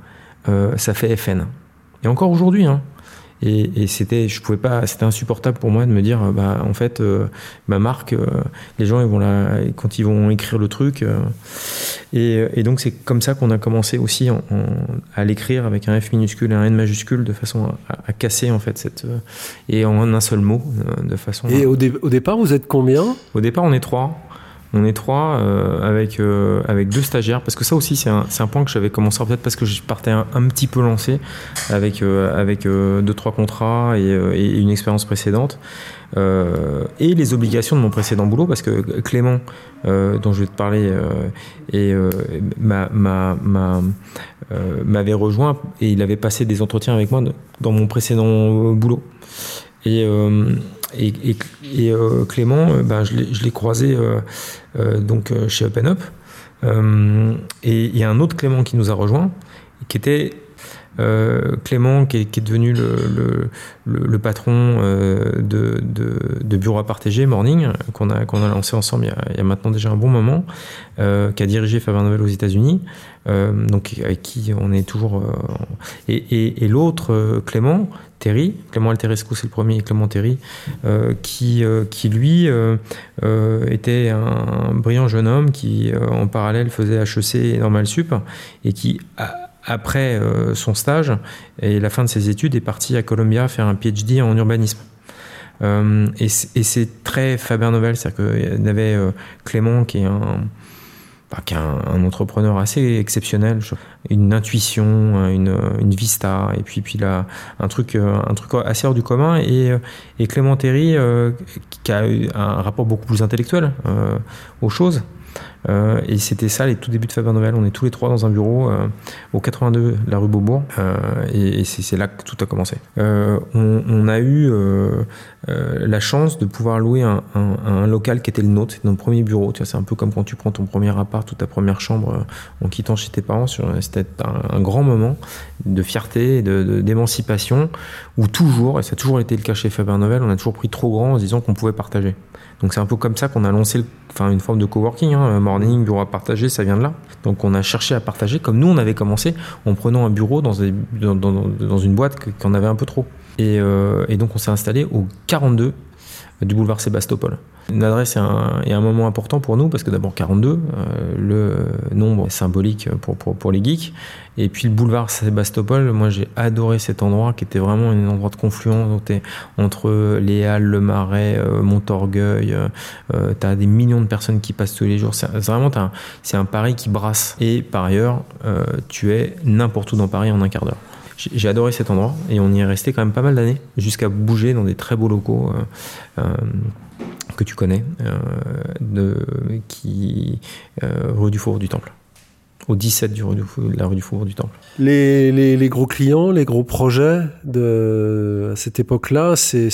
ça fait FN. Et encore aujourd'hui, hein, et, c'était, je pouvais pas, c'était insupportable pour moi de me dire, bah, en fait, euh, ma marque, euh, les gens, ils vont la, quand ils vont écrire le truc. Euh, et, donc, c'est comme ça qu'on a commencé aussi à l'écrire avec un F minuscule et un N majuscule de façon à, casser, en fait, cette, et en un seul mot, de façon.
Et au, au départ, vous êtes combien?
Au départ, on est trois. On est trois euh, avec, euh, avec deux stagiaires, parce que ça aussi, c'est un, point que j'avais commencé peut-être parce que je partais un, petit peu lancé avec, euh, deux, trois contrats et, une expérience précédente. et les obligations de mon précédent boulot, parce que Clément, dont je vais te parler, et, m'avait rejoint et il avait passé des entretiens avec moi dans mon précédent boulot. Et, et, euh, Clément, euh, ben, je l'ai croisé euh, donc chez Open Up. et il y a un autre Clément qui nous a rejoint, qui était Clément, qui est, devenu le, patron de, Bureau à partager, Morning, qu'on a, qu'on a lancé ensemble il y, a, maintenant déjà un bon moment, qui a dirigé Faber Novel aux États-Unis, donc avec qui on est toujours. et l'autre Clément, Terry, Clément Alterescu c'est le premier, Clément Terry, euh, qui, euh, qui lui euh, était un brillant jeune homme qui en parallèle faisait HEC et Normal Sup et qui après son stage et la fin de ses études est parti à Columbia faire un PhD en urbanisme. et c'est très Faber Novel, c'est-à-dire qu'il y avait Clément qui est un qui un, entrepreneur assez exceptionnel, une intuition, une, une vista, et puis puis un truc euh, un truc assez hors du commun. Et, euh, et Clément Terry, euh, qui a un rapport beaucoup plus intellectuel aux choses, Euh, et c'était ça les tout débuts de Faber Novel. On est tous les trois dans un bureau euh, au 82 la rue Beaubourg. Euh, et, c'est là que tout a commencé. On, a eu la chance de pouvoir louer un, local qui était le nôtre, notre premier bureau. C'est un peu comme quand tu prends ton premier appart ou ta première chambre en quittant chez tes parents. C'était un, grand moment de fierté, d'émancipation, où toujours, et ça a toujours été le cas chez Faber Novel, on a toujours pris trop grand en se disant qu'on pouvait partager. Donc c'est un peu comme ça qu'on a lancé une forme de coworking. Hein, morning, bureau à partager, ça vient de là. Donc on a cherché à partager comme nous on avait commencé en prenant un bureau dans, une boîte qu'on avait un peu trop. Euh, et donc on s'est installé au 42 du boulevard Sébastopol. Une adresse est un, un, moment important pour nous parce que d'abord 42, euh, le nombre symbolique pour, les geeks. Et puis le boulevard Sébastopol, moi j'ai adoré cet endroit qui était vraiment un endroit de confluence entre les Halles, le Marais, euh, Montorgueil. Euh, euh, t'as des millions de personnes qui passent tous les jours. C'est vraiment c'est un Paris qui brasse. Et par ailleurs, tu es n'importe où dans Paris en un quart d'heure. J'ai adoré cet endroit et on y est resté quand même pas mal d'années jusqu'à bouger dans des très beaux locaux. Que tu connais, euh, de, qui, euh, rue du Faubourg du Temple au 17 du rue du, de la rue du Faubourg du Temple.
Les, les, les, gros clients, les gros projets de, à cette époque-là, c'est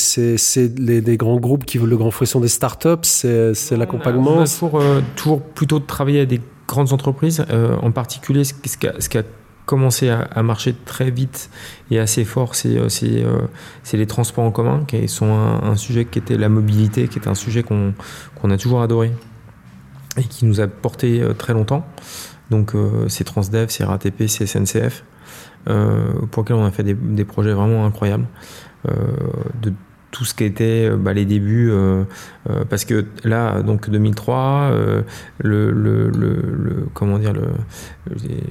les, les, grands groupes qui veulent le grand frisson des startups, c'est l'accompagnement.
On a toujours, euh, toujours plutôt de travailler avec des grandes entreprises, euh, en particulier ce, ce, qui a, ce qui a commencé à, marcher très vite et assez fort, c'est euh, euh, les transports en commun, qui sont un, sujet qui était la mobilité, qui est un sujet qu'on a toujours adoré et qui nous a porté euh, très longtemps. Donc c'est Transdev, c'est RATP, c'est SNCF, pour lesquels on a fait des, projets vraiment incroyables. De tout ce qui était euh, bah, les débuts, euh, euh, parce que là, donc 2003, euh, le, le, le, le, comment dire, le,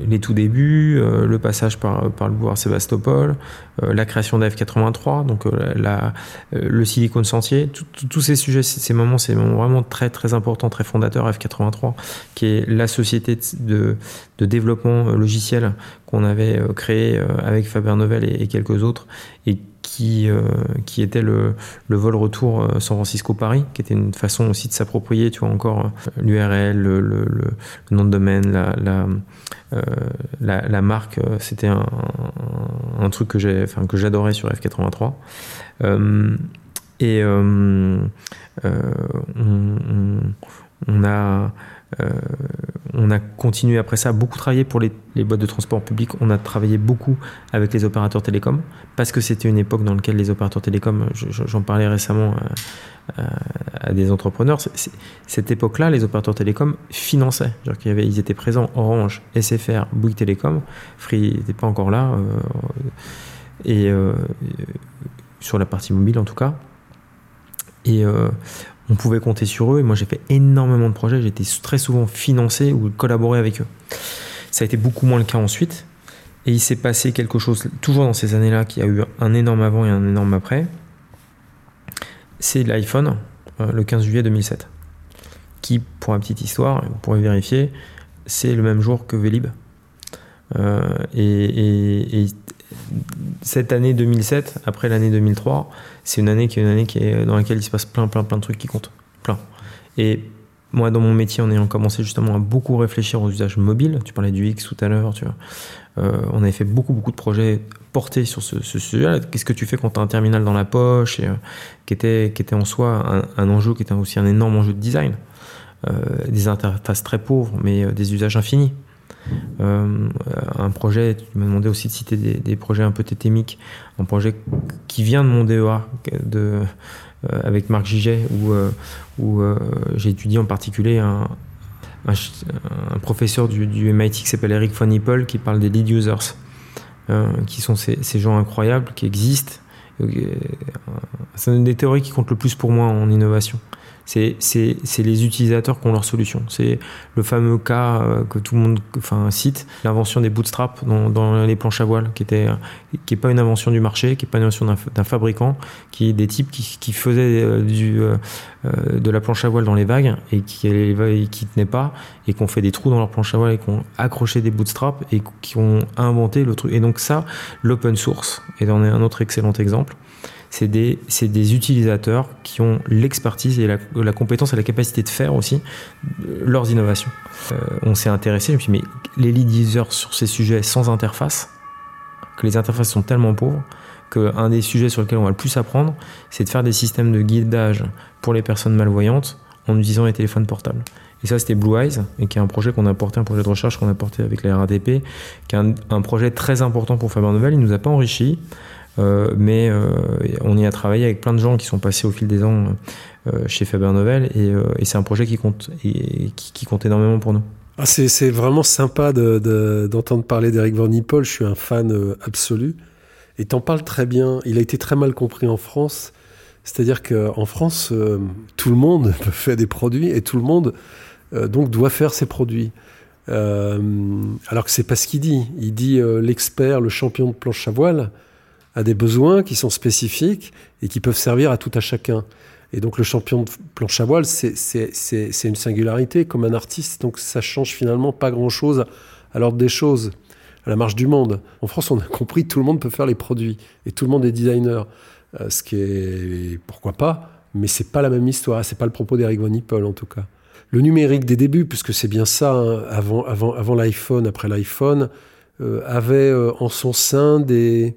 les tout débuts, euh, le passage par, par le boulevard Sébastopol, euh, la création d'AF83, donc la, le Silicon Sentier, tous ces sujets, ces moments, c'est vraiment très très important, très fondateur F83, qui est la société de, de développement logiciel qu'on avait créé avec Faber Novel et, et quelques autres, et qui, euh, qui était le, vol retour euh, San Francisco-Paris, qui était une façon aussi de s'approprier, tu vois, encore euh, l'URL, le, nom de domaine, la, marque, c'était un, truc que j'adorais sur F83. Euh, et on, a on a continué après ça à beaucoup travailler pour les, boîtes de transport public. On a travaillé beaucoup avec les opérateurs télécoms parce que c'était une époque dans laquelle les opérateurs télécoms, j'en parlais récemment à, à, à des entrepreneurs, cette époque-là, les opérateurs télécoms finançaient. Genre y avait, ils étaient présents Orange, SFR, Bouygues Télécom, Free n'était pas encore là, euh, et euh, sur la partie mobile en tout cas. Euh, on pouvait compter sur eux. Et moi, j'ai fait énormément de projets. Été très souvent financé ou collaboré avec eux. Ça a été beaucoup moins le cas ensuite. Et il s'est passé quelque chose, toujours dans ces années-là, qui a eu un énorme avant et un énorme après. C'est l'iPhone, euh, le 15 juillet 2007. Qui, pour la petite histoire, vous pourrez vérifier, c'est le même jour que Vélib. Euh, et, cette année 2007, après l'année 2003, c'est une année qui est une année qui est dans laquelle il se passe plein, plein, plein de trucs qui comptent. Plein. Et moi, dans mon métier, en ayant commencé justement à beaucoup réfléchir aux usages mobiles, tu parlais du X tout à l'heure, tu vois, euh, on avait fait beaucoup, beaucoup de projets portés sur ce, sujet-là. Qu'est-ce que tu fais quand tu as un terminal dans la poche, euh, qui, était, qui était en soi un, enjeu, qui était aussi un énorme enjeu de design? Euh, Des interfaces très pauvres, mais des usages infinis. Euh, un projet, tu m'as demandé aussi de citer des, projets un peu tétémiques, un projet qui vient de mon DEA, de, euh, avec Marc Giget, où, euh, j'ai étudié en particulier un, professeur du, MIT qui s'appelle Eric von Hippel, qui parle des lead users, qui sont ces, gens incroyables qui existent. C'est une des théories qui compte le plus pour moi en innovation c'est les utilisateurs qui ont leur solution. C'est le fameux cas euh, que tout le monde enfin, cite, l'invention des bootstraps dans, les planches à voile, qui était qui pas une invention du marché, qui est pas une invention d'un fabricant, qui est des types qui, faisaient euh, du, euh, de la planche à voile dans les vagues et qui, qui tenaient pas et qui ont fait des trous dans leur planche à voile et qui ont accroché des bootstraps et qui ont inventé le truc. Et donc ça, l'open source, et on est un autre excellent exemple, c'est des, utilisateurs qui ont l'expertise et la, compétence et la capacité de faire aussi euh, leurs innovations. Euh, on s'est intéressé, je me suis dit, mais les lead users sur ces sujets sans interface, que les interfaces sont tellement pauvres, qu'un des sujets sur lesquels on va le plus apprendre, c'est de faire des systèmes de guidage pour les personnes malvoyantes en utilisant les téléphones portables. Et ça, c'était Blue Eyes, et qui est un projet qu'on a porté, un projet de recherche qu'on a porté avec la RATP, qui est un, projet très important pour Faber Novel. Il nous a pas enrichi, mais euh, on y a travaillé avec plein de gens qui sont passés au fil des ans euh, chez Faber Novel, et, c'est un projet qui compte, qui, compte énormément pour nous.
Ah, c'est vraiment sympa d'entendre parler d'Eric Van Nippel. Je suis un fan absolu. Et t'en parles très bien. Il a été très mal compris en France. C'est-à-dire qu'en France, tout le monde faire des produits et tout le monde euh, donc doit faire ses produits. Euh, alors que c'est pas ce qu'il dit. Il dit euh, l'expert, le champion de planche à voile a des besoins qui sont spécifiques et qui peuvent servir à tout à chacun. Et donc le champion de planche à voile, c'est une singularité comme un artiste. Donc ça change finalement pas grand-chose à l'ordre des choses, à la marche du monde. En France, on a compris tout le monde peut faire les produits et tout le monde est designer. ce qui est pourquoi pas, mais c'est pas la même histoire. C'est pas le propos d'Eric Van en tout cas le numérique des débuts, puisque c'est bien ça, hein, avant, avant, avant l'iPhone, après l'iPhone, euh, avait euh, en son sein des,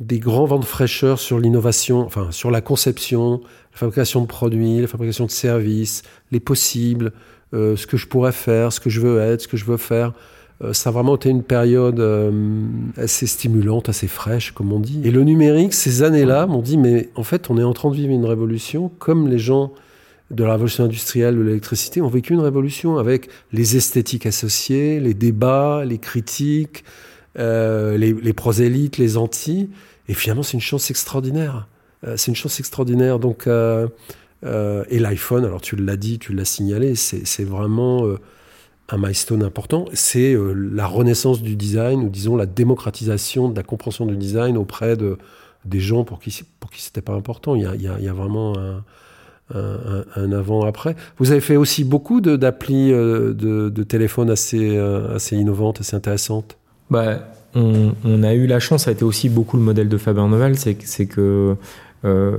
des grands vents de fraîcheur sur l'innovation, enfin sur la conception, la fabrication de produits, la fabrication de services, les possibles, euh, ce que je pourrais faire, ce que je veux être, ce que je veux faire. ça a vraiment été une période assez stimulante, assez fraîche, comme on dit. Et le numérique, ces années-là, m'ont dit, mais en fait, on est en train de vivre une révolution, comme les gens de la révolution industrielle de l'électricité ont vécu une révolution avec les esthétiques associées, les débats, les critiques, euh, les, prosélytes, les anti. Et finalement, c'est une chance extraordinaire. Euh, c'est une chance extraordinaire. Donc, euh, et l'iPhone, alors tu l'as dit, tu l'as signalé, c'est vraiment un milestone important. C'est la renaissance du design, ou disons la démocratisation de la compréhension du design auprès de, des gens pour qui, pour qui pas important. Il y a, il y a vraiment un un, avant-après. Vous avez fait aussi beaucoup d'applis de, de, de, téléphone assez, assez innovantes, assez intéressantes
bah, on, a eu la chance, ça a été aussi beaucoup le modèle de Faber Novel, c'est que euh,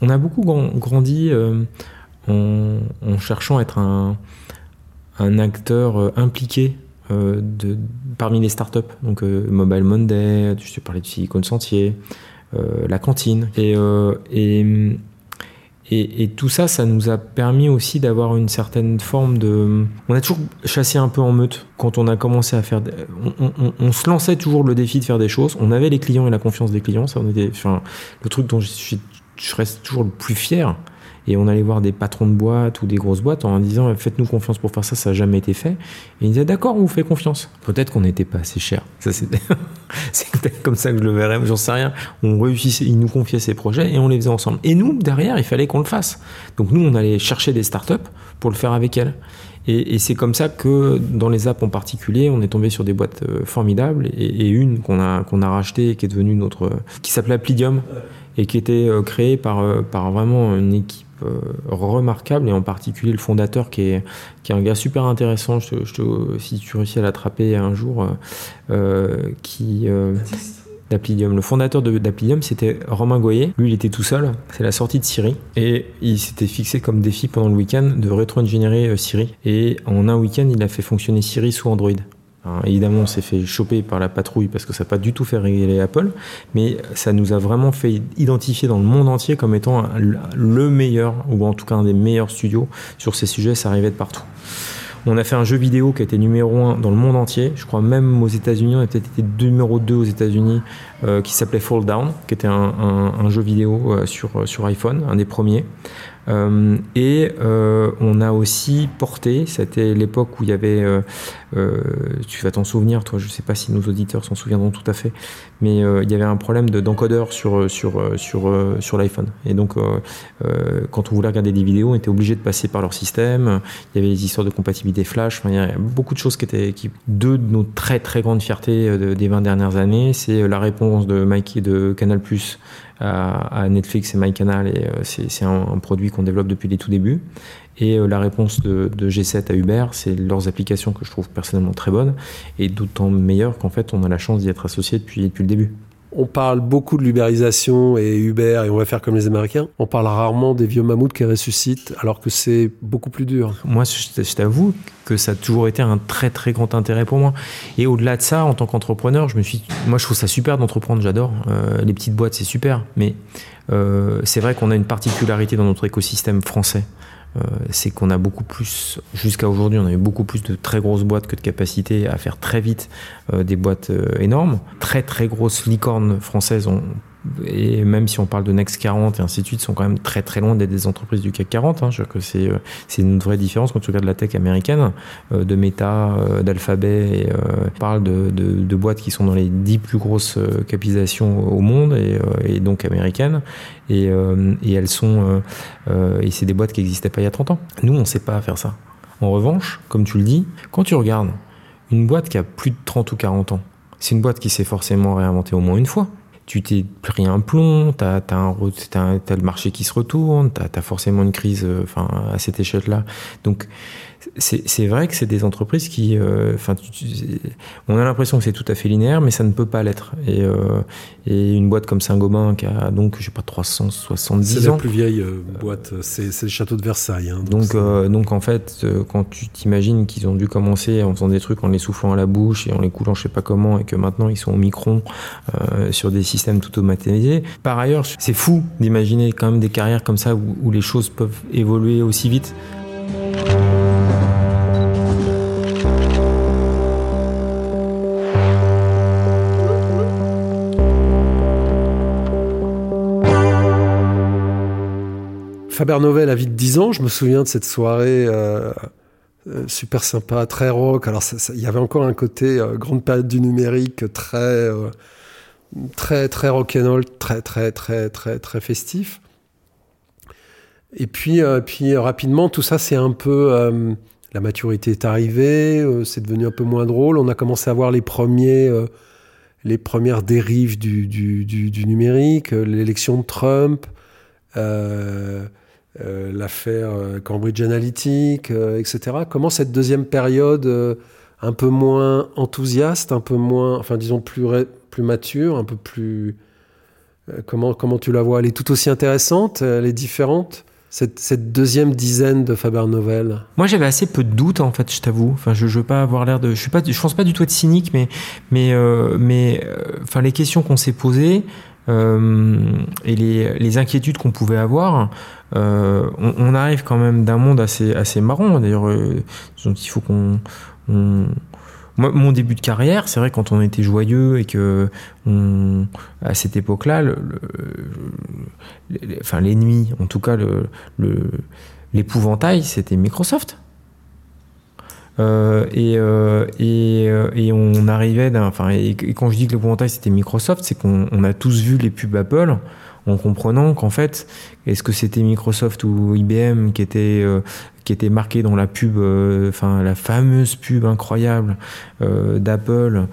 on, a beaucoup grandi euh, en, cherchant à être un, acteur impliqué de, parmi les startups. Donc Mobile Monday, je te parlais du Silicon Sentier, la cantine. Et, tout ça, ça nous a permis aussi d'avoir une certaine forme de... On a toujours chassé un peu en meute quand on a commencé à faire... On, se lançait toujours le défi de faire des choses. On avait les clients et la confiance des clients. Ça, on était... enfin, le truc dont je, suis, je reste toujours le plus fier, et on allait voir des patrons de boîtes ou des grosses boîtes en disant faites-nous confiance pour faire ça, ça n'a jamais été fait. Et ils disaient d'accord, on vous fait confiance. Peut-être qu'on n'était pas assez cher. Ça c'est peut-être comme ça que je le verrais, j'en sais rien. On réussissait, ils nous confiaient ces projets et on les faisait ensemble. Et nous derrière, il fallait qu'on le fasse. Donc nous, on allait chercher des startups pour le faire avec elles. Et, c'est comme ça que dans les apps en particulier, on est tombé sur des boîtes euh, formidables et, une qu'on a qu'on a rachetée qui est devenue notre qui s'appelait Applidium et qui était euh, créée par euh, par vraiment une équipe euh, remarquable et en particulier le fondateur qui est, un gars super intéressant. Si tu réussis à l'attraper un jour, euh, euh qui d'Applidium. Le fondateur d'Applidium, c'était Romain Goyer. Lui, il était tout seul. C'est la sortie de Siri. Et il s'était fixé comme défi pendant le week-end de rétro-ingénierer Siri. Et en un week-end, il a fait fonctionner Siri sous Android évidemment, on s'est fait choper par la patrouille parce que ça n'a pas du tout fait réguler Apple, mais ça nous a vraiment fait identifier dans le monde entier comme étant le meilleur, ou en tout cas un des meilleurs studios sur ces sujets, ça arrivait de partout. On a fait un jeu vidéo qui a été numéro 1 dans le monde entier. Je crois même aux États-Unis, on a peut-être été numéro 2 aux États-Unis, euh, qui s'appelait Fall Down, qui était un, jeu vidéo euh, sur, sur iPhone, un des premiers. Euh, et euh, on a aussi porté, c'était l'époque où il y avait, euh, tu vas t'en souvenir, toi, je ne sais pas si nos auditeurs s'en souviendront tout à fait, mais il y avait un problème d'encodeur sur, sur, sur, sur l'iPhone. Et donc, quand on voulait regarder des vidéos, on était obligé de passer par leur système. Il y avait des histoires de compatibilité flash. il y a beaucoup de choses qui étaient. Qui... Deux de nos très très grandes fiertés des 20 dernières années, c'est la réponse de Mikey de Canal Plus à, Netflix et MyCanal, et euh, c'est un, produit qu'on développe depuis les tout débuts. Et euh, la réponse de, G7 à Uber, c'est leurs applications que je trouve personnellement très bonnes, et d'autant meilleures qu'en fait on a la chance d'y être associé depuis, depuis le début.
on parle beaucoup de l'ubérisation et Uber et on va faire comme les Américains. On parle rarement des vieux mammouths qui ressuscitent alors que c'est beaucoup plus dur.
Moi, je t'avoue que ça a toujours été un très très grand intérêt pour moi. Et au-delà de ça, en tant qu'entrepreneur, je me suis, moi, je trouve ça super d'entreprendre. J'adore euh, les petites boîtes, c'est super. Mais euh, c'est vrai qu'on a une particularité dans notre écosystème français. Euh, c'est qu'on a beaucoup plus, jusqu'à aujourd'hui, on a eu beaucoup plus de très grosses boîtes que de capacité à faire très vite euh, des boîtes euh, énormes. Très très grosses licornes françaises ont et même si on parle de Next 40 et ainsi de suite, sont quand même très très loin d'être des entreprises du CAC 40. Hein. Je que euh, c'est une vraie différence quand tu regardes la tech américaine, euh, de Meta, euh, d'Alphabet. Et, on parle de, boîtes qui sont dans les 10 plus grosses capitalisations au monde et, et donc américaines. Et, et elles sont et c'est des boîtes qui n'existaient pas il y a 30 ans. Nous, on ne sait pas faire ça. En revanche, comme tu le dis, quand tu regardes une boîte qui a plus de 30 ou 40 ans, c'est une boîte qui s'est forcément réinventée au moins une fois tu t'es pris un plomb, tu as, le marché qui se retourne, tu as, forcément une crise euh, enfin, à cette échelle-là. Donc c'est vrai que c'est des entreprises qui, euh, enfin, on a l'impression que c'est tout à fait linéaire, mais ça ne peut pas l'être. Et, euh, et, une boîte comme Saint-Gobain qui a donc, je sais pas, 370 ans.
C'est la plus vieille euh, boîte, c'est le château de Versailles. Hein,
donc, donc, donc, en fait, quand tu t'imagines qu'ils ont dû commencer en faisant des trucs en les soufflant à la bouche et en les coulant je sais pas comment, et que maintenant ils sont au micron sur des systèmes tout automatisés. Par ailleurs, c'est fou d'imaginer quand même des carrières comme ça où, où les choses peuvent évoluer aussi vite.
Faber Novel a vite 10 ans. Je me souviens de cette soirée euh, euh, super sympa, très rock. Alors, il y avait encore un côté euh, grande période du numérique, très, très, très rock'n'roll, très, très, très, très, très festif. Et puis, rapidement, tout ça, c'est un peu. la maturité est arrivée, c'est devenu un peu moins drôle. On a commencé à voir les premiers. les premières dérives du, numérique, l'élection de Trump, euh, euh, l'affaire euh, Cambridge Analytic, euh, etc. Comment cette deuxième période, un peu moins enthousiaste, un peu moins, enfin disons plus, mature, un peu plus... comment, comment tu la vois? Elle est tout aussi intéressante Elle est différente cette, deuxième dizaine de Faber Novel?
Moi, j'avais assez peu de doutes, en fait, je t'avoue. Enfin, je, je veux pas avoir l'air de, je suis pas, je pense pas du tout être cynique, mais, mais, mais, enfin, les questions qu'on s'est posées et les, inquiétudes qu'on pouvait avoir, euh, on, on, arrive quand même d'un monde assez, assez marrant. D'ailleurs, euh, il faut qu'on. Mon début de carrière, c'est vrai quand on était joyeux et que à cette époque-là, le, enfin l'ennemi, en tout cas le, l'épouvantail, c'était Microsoft. Euh, et, euh, et, euh, et, on arrivait d'un, enfin, quand je dis que l'épouvantail c'était Microsoft, c'est qu'on on a tous vu les pubs Apple en comprenant qu'en fait, est-ce que c'était Microsoft ou IBM qui était euh, qui était marqué dans la pub, euh, enfin la fameuse pub incroyable euh, d'Apple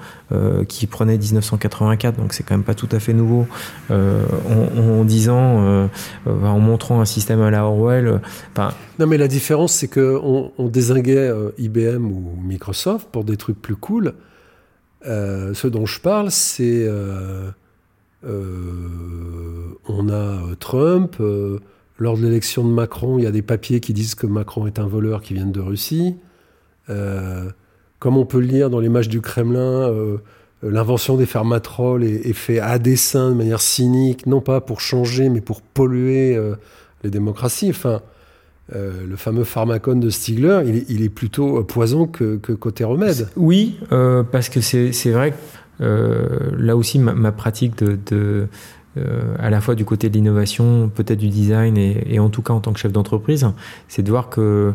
qui prenait 1984, donc c'est quand même pas tout à fait nouveau, en, disant, en montrant un système à la Orwell.
Non mais la différence c'est que on, on désinguait IBM ou Microsoft pour des trucs plus cool. ce dont je parle, c'est on a euh, Trump. Euh, lors de l'élection de Macron, il y a des papiers qui disent que Macron est un voleur qui vient de Russie. comme on peut le lire dans l'image du Kremlin, l'invention des pharmatroles est, faite à dessein, de manière cynique, non pas pour changer, mais pour polluer les démocraties. Enfin, le fameux pharmacone de Stigler, il est, plutôt poison que, côté remède.
Oui, parce que c'est vrai que euh, là aussi, ma, pratique de, euh, à la fois du côté de l'innovation, peut-être du design, et, en tout cas en tant que chef d'entreprise, c'est de voir que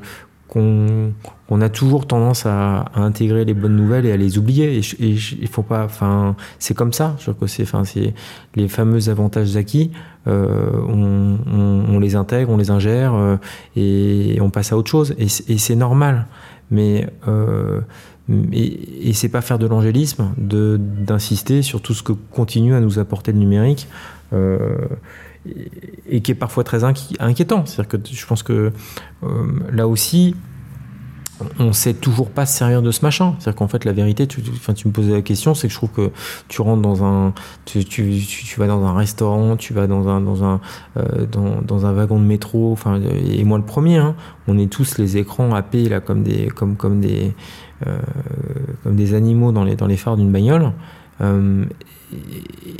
qu'on a toujours tendance à, intégrer les bonnes nouvelles et à les oublier. Et, il faut pas, enfin, c'est comme ça. Je que c'est, enfin, c'est les fameux avantages acquis. Euh, on, les intègre, on les ingère et, on passe à autre chose. Et, c'est normal. Mais et, et c'est pas faire de l'angélisme d'insister sur tout ce que continue à nous apporter le numérique euh, et, qui est parfois très inquiétant. C'est-à-dire que je pense que euh, là aussi, on sait toujours pas se servir de ce machin. C'est-à-dire qu'en fait, la vérité, tu, me posais la question, c'est que je trouve que tu rentres dans un, tu, vas dans un restaurant, tu vas dans un, dans un, euh, dans, un wagon de métro, et moi le premier, hein, on est tous les écrans happés là comme des, comme, comme des, comme des animaux dans les, dans les phares d'une bagnole. Euh,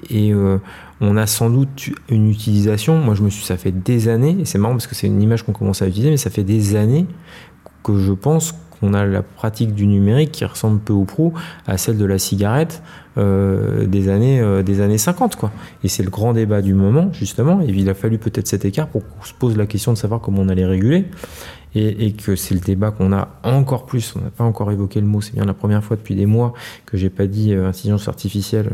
et, euh, on a sans doute une utilisation. Moi, je me suis, ça fait des années, et c'est marrant parce que c'est une image qu'on commence à utiliser, mais ça fait des années que je pense qu'on a la pratique du numérique qui ressemble peu ou prou à celle de la cigarette euh, des années euh, des années 50 quoi. Et c'est le grand débat du moment justement. Et il a fallu peut-être cet écart pour qu'on se pose la question de savoir comment on allait réguler. Et, que c'est le débat qu'on a encore plus. On n'a pas encore évoqué le mot. C'est bien la première fois depuis des mois que j'ai pas dit euh, intelligence artificielle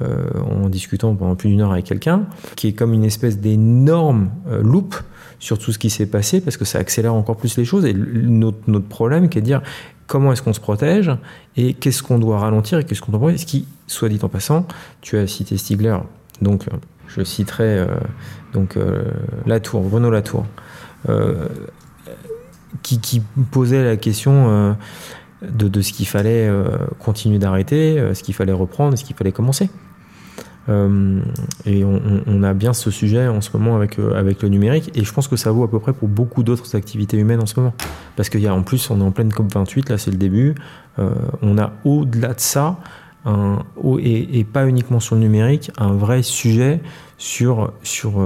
en discutant pendant plus d'une heure avec quelqu'un, qui est comme une espèce d'énorme loupe sur tout ce qui s'est passé parce que ça accélère encore plus les choses. Et notre, problème qui est de dire comment est-ce qu'on se protège et qu'est-ce qu'on doit ralentir et qu'est-ce qu'on doit Ce qui, soit dit en passant, tu as cité Stigler, donc je citerai euh, donc euh, Latour, Bruno Latour, euh, qui, posait la question euh, de, de, ce qu'il fallait continuer d'arrêter, ce qu'il fallait reprendre, ce qu'il fallait commencer. Euh, et on, a bien ce sujet en ce moment avec, euh, avec le numérique, et je pense que ça vaut à peu près pour beaucoup d'autres activités humaines en ce moment. Parce qu'il plus, on est en pleine COP28, là c'est le début, euh, on a au-delà de ça, un, et, et, pas uniquement sur le numérique, un vrai sujet sur, sur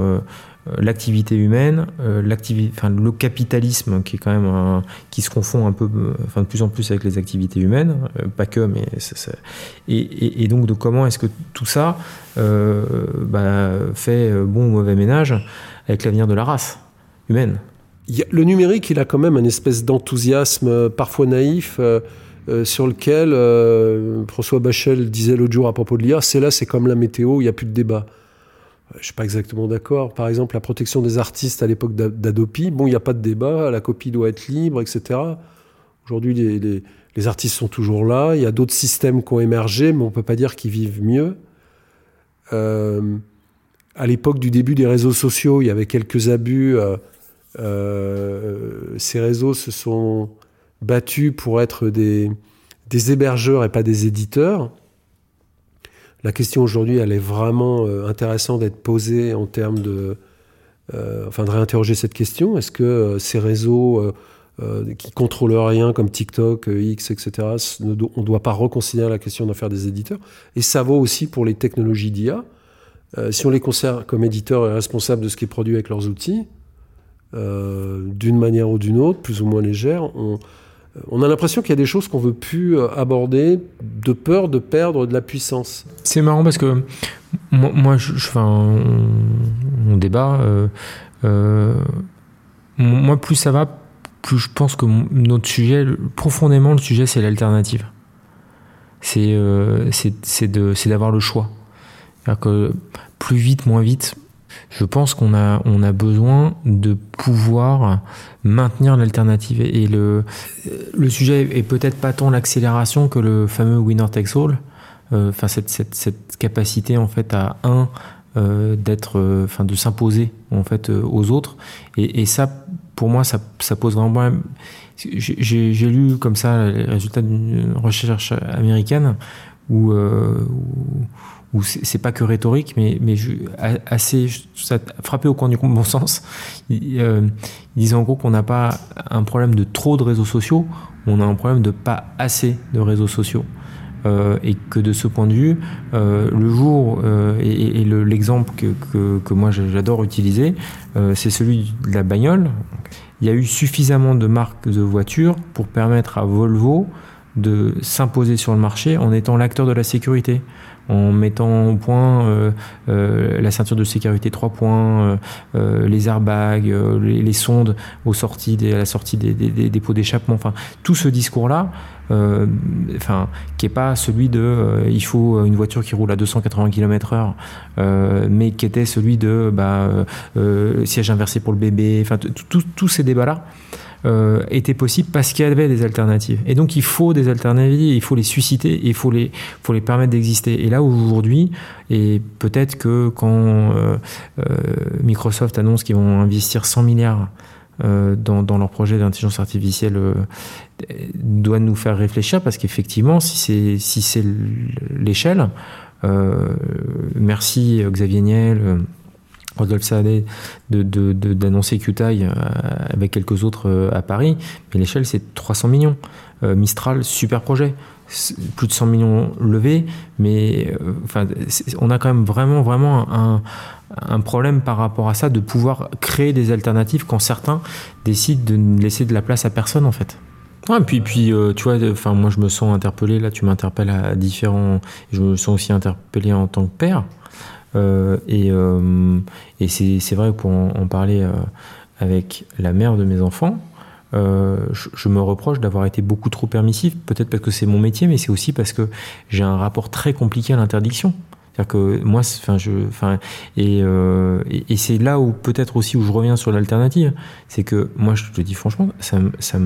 l'activité humaine, euh, le capitalisme qui est quand même qui se confond un peu, enfin de plus en plus avec les activités humaines, euh, pas que, mais et, et, donc de comment est-ce que tout ça euh, bah, fait bon ou mauvais ménage avec l'avenir de la race humaine.
Le numérique, il a quand même un espèce d'enthousiasme parfois naïf. Euh, sur lequel euh, François Bachel disait l'autre jour à propos de l'IA, c'est là, c'est comme la météo, il n'y a plus de débat. Je suis pas exactement d'accord. Par exemple, la protection des artistes à l'époque d'Adopi, bon, il n'y a pas de débat, la copie doit être libre, etc. Aujourd'hui, les, les, artistes sont toujours là. Il y a d'autres systèmes qui ont émergé, mais on peut pas dire qu'ils vivent mieux. Euh, à l'époque du début des réseaux sociaux, il y avait quelques abus. Euh, euh, ces réseaux se sont battus pour être des, des hébergeurs et pas des éditeurs. La question aujourd'hui, elle est vraiment euh, intéressante d'être posée en termes de, euh, enfin, de réinterroger cette question. Est-ce que euh, ces réseaux qui contrôlent rien, comme TikTok, X, etc., on ne doit pas reconsidérer la question d'en faire des éditeurs? Et ça vaut aussi pour les technologies d'IA. si on les considère comme éditeurs et responsables de ce qui est produit avec leurs outils, d'une manière ou d'une autre, plus ou moins légère, on, on a l'impression qu'il y a des choses qu'on veut plus euh, aborder de peur de perdre de la puissance.
C'est marrant parce que moi, je, enfin, on, débat. Euh, euh, moi, plus ça va, plus je pense que notre sujet, profondément, le sujet, c'est l'alternative. C'est euh, d'avoir le choix. Que plus vite, moins vite, je pense qu'on a, on a besoin de pouvoir maintenir l'alternative. Et le, le sujet est peut-être pas tant l'accélération que le fameux winner takes all. Euh, enfin, cette, cette, cette, capacité en fait à un euh, d'être, euh, enfin, de s'imposer en fait aux autres. Et, ça, pour moi, ça, ça pose vraiment problème. J'ai lu comme ça les résultats d'une recherche américaine où où c'est pas que rhétorique, mais, assez frappé au coin du bon sens. Ils, euh, ils disaient en gros qu'on n'a pas un problème de trop de réseaux sociaux, on a un problème de pas assez de réseaux sociaux. Euh, et que de ce point de vue, euh, le jour euh, et, l'exemple que, moi j'adore utiliser, c'est celui de la bagnole. Il y a eu suffisamment de marques de voitures pour permettre à Volvo de s'imposer sur le marché en étant l'acteur de la sécurité en mettant au point euh, euh, la ceinture de sécurité 3 points, euh, euh, les airbags, euh, les, les, sondes aux sorties des, à la sortie des, des, des dépôts d'échappement. Enfin, tout ce discours-là, euh, enfin, qui est pas celui de il faut une voiture qui roule à 280 km/h, mais qui était celui de bah, siège inversé pour le bébé. Enfin, tous ces débats-là euh, était possible parce qu'il y avait des alternatives. Et donc il faut des alternatives, il faut les susciter, il faut les, faut les permettre d'exister. Et là aujourd'hui, et peut-être que quand euh, euh, Microsoft annonce qu'ils vont investir 100 milliards dans, leur projet d'intelligence artificielle doit nous faire réfléchir parce qu'effectivement, si c'est si c'est l'échelle, merci Xavier Niel. Rodolphe Saadé d'annoncer de, de, QTI avec quelques autres à Paris, mais l'échelle c'est 300 millions. Mistral, super projet plus de 100 millions levés, mais euh, enfin, on a quand même vraiment, vraiment un, problème par rapport à ça de pouvoir créer des alternatives quand certains décident de ne laisser de la place à personne en fait. Ouais, puis, puis euh, tu vois, enfin, moi je me sens interpellé, là tu m'interpelles à différents. Je me sens aussi interpellé en tant que père. Euh, et et c'est vrai pour en parler avec la mère de mes enfants, euh, je, me reproche d'avoir été beaucoup trop permissif, peut-être parce que c'est mon métier, mais c'est aussi parce que j'ai un rapport très compliqué à l'interdiction. C'est-à-dire que moi, enfin, je, enfin, euh, et, et, c'est là où peut-être aussi où je reviens sur l'alternative, c'est que moi, je te dis franchement, ça, ça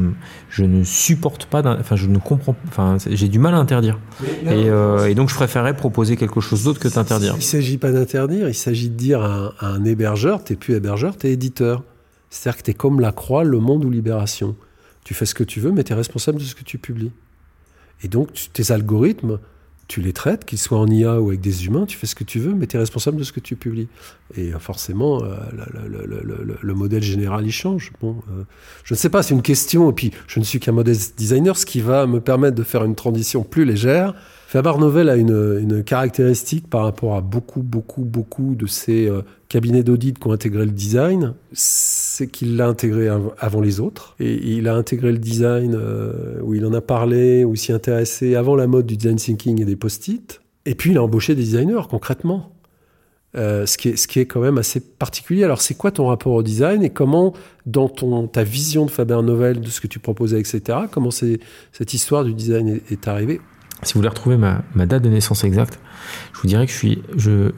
je ne supporte pas, enfin, je ne comprends, enfin, j'ai du mal à interdire. et, euh, et, donc, je préférerais proposer quelque chose d'autre que d'interdire.
Il s'agit pas d'interdire, il s'agit de dire à un, à un hébergeur, t'es plus hébergeur, t'es éditeur. C'est-à-dire que tu es comme la croix, le monde ou libération. Tu fais ce que tu veux, mais tu es responsable de ce que tu publies. Et donc, tes algorithmes, tu les traites, qu'ils soient en IA ou avec des humains, tu fais ce que tu veux, mais tu es responsable de ce que tu publies. Et euh, forcément, euh, le, modèle général, il change. Bon, euh, je ne sais pas, c'est une question, et puis je ne suis qu'un modeste designer, ce qui va me permettre de faire une transition plus légère. Faber Novel a une, caractéristique par rapport à beaucoup, beaucoup, beaucoup de ces cabinets d'audit qui ont intégré le design, c'est qu'il l'a intégré avant les autres. Et il a intégré le design euh, où il en a parlé, où il s'y intéressait avant la mode du design thinking et des post-it. Et puis il a embauché des designers concrètement. Euh, ce, qui est, ce qui est quand même assez particulier. Alors, c'est quoi ton rapport au design et comment, dans ton, ta vision de Faber Novel, de ce que tu proposais, etc., comment cette histoire du design est arrivée
Si vous voulez retrouver ma, date de naissance exacte, je vous dirais que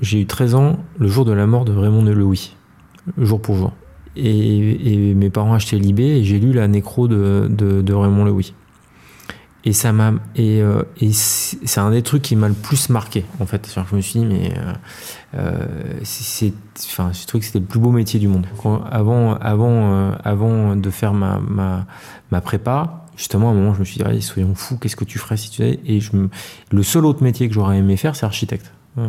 j'ai eu 13 ans le jour de la mort de Raymond de Louis, jour pour jour. Et, mes parents achetaient Libé et j'ai lu la nécro de, Raymond Louis. Et ça m'a et, euh, c'est un des trucs qui m'a le plus marqué en fait. Je me suis dit mais euh, euh c'est enfin que c'était le plus beau métier du monde. avant avant avant de faire ma ma prépa, justement, à un moment, je me suis dit, soyons fous, qu'est-ce que tu ferais si tu Et le seul autre métier que j'aurais aimé faire, c'est architecte. Euh,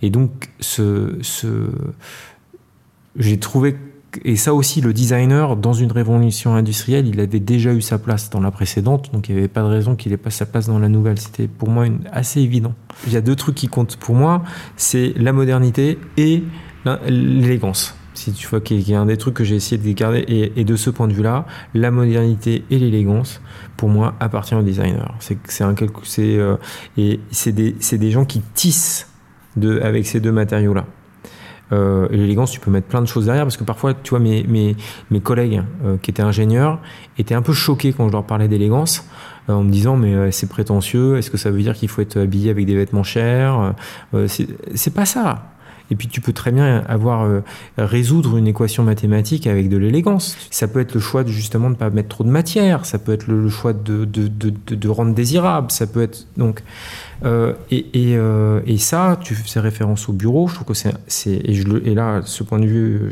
et donc, ce, j'ai trouvé, et ça aussi, le designer, dans une révolution industrielle, il avait déjà eu sa place dans la précédente, donc il n'y avait pas de raison qu'il ait pas sa place dans la nouvelle. C'était pour moi assez évident. Il y a deux trucs qui comptent pour moi, c'est la modernité et l'élégance si tu vois, qui est, un des trucs que j'ai essayé de garder. Et, de ce point de vue-là, la modernité et l'élégance, pour moi, appartiennent au designer. C'est, un c'est euh, et c'est des, c'est des gens qui tissent de, avec ces deux matériaux-là. Euh, l'élégance, tu peux mettre plein de choses derrière parce que parfois, tu vois, mes, mes, mes collègues euh, qui étaient ingénieurs étaient un peu choqués quand je leur parlais d'élégance en me disant mais c'est prétentieux, est-ce que ça veut dire qu'il faut être habillé avec des vêtements chers? C'est pas ça. Et puis tu peux très bien avoir euh, résoudre une équation mathématique avec de l'élégance. Ça peut être le choix de, justement de ne pas mettre trop de matière. Ça peut être le, choix de, de, de, rendre désirable. Ça peut être donc euh, et, et, euh, et, ça, tu fais référence au bureau. Je trouve que c'est et, et là, ce point de vue,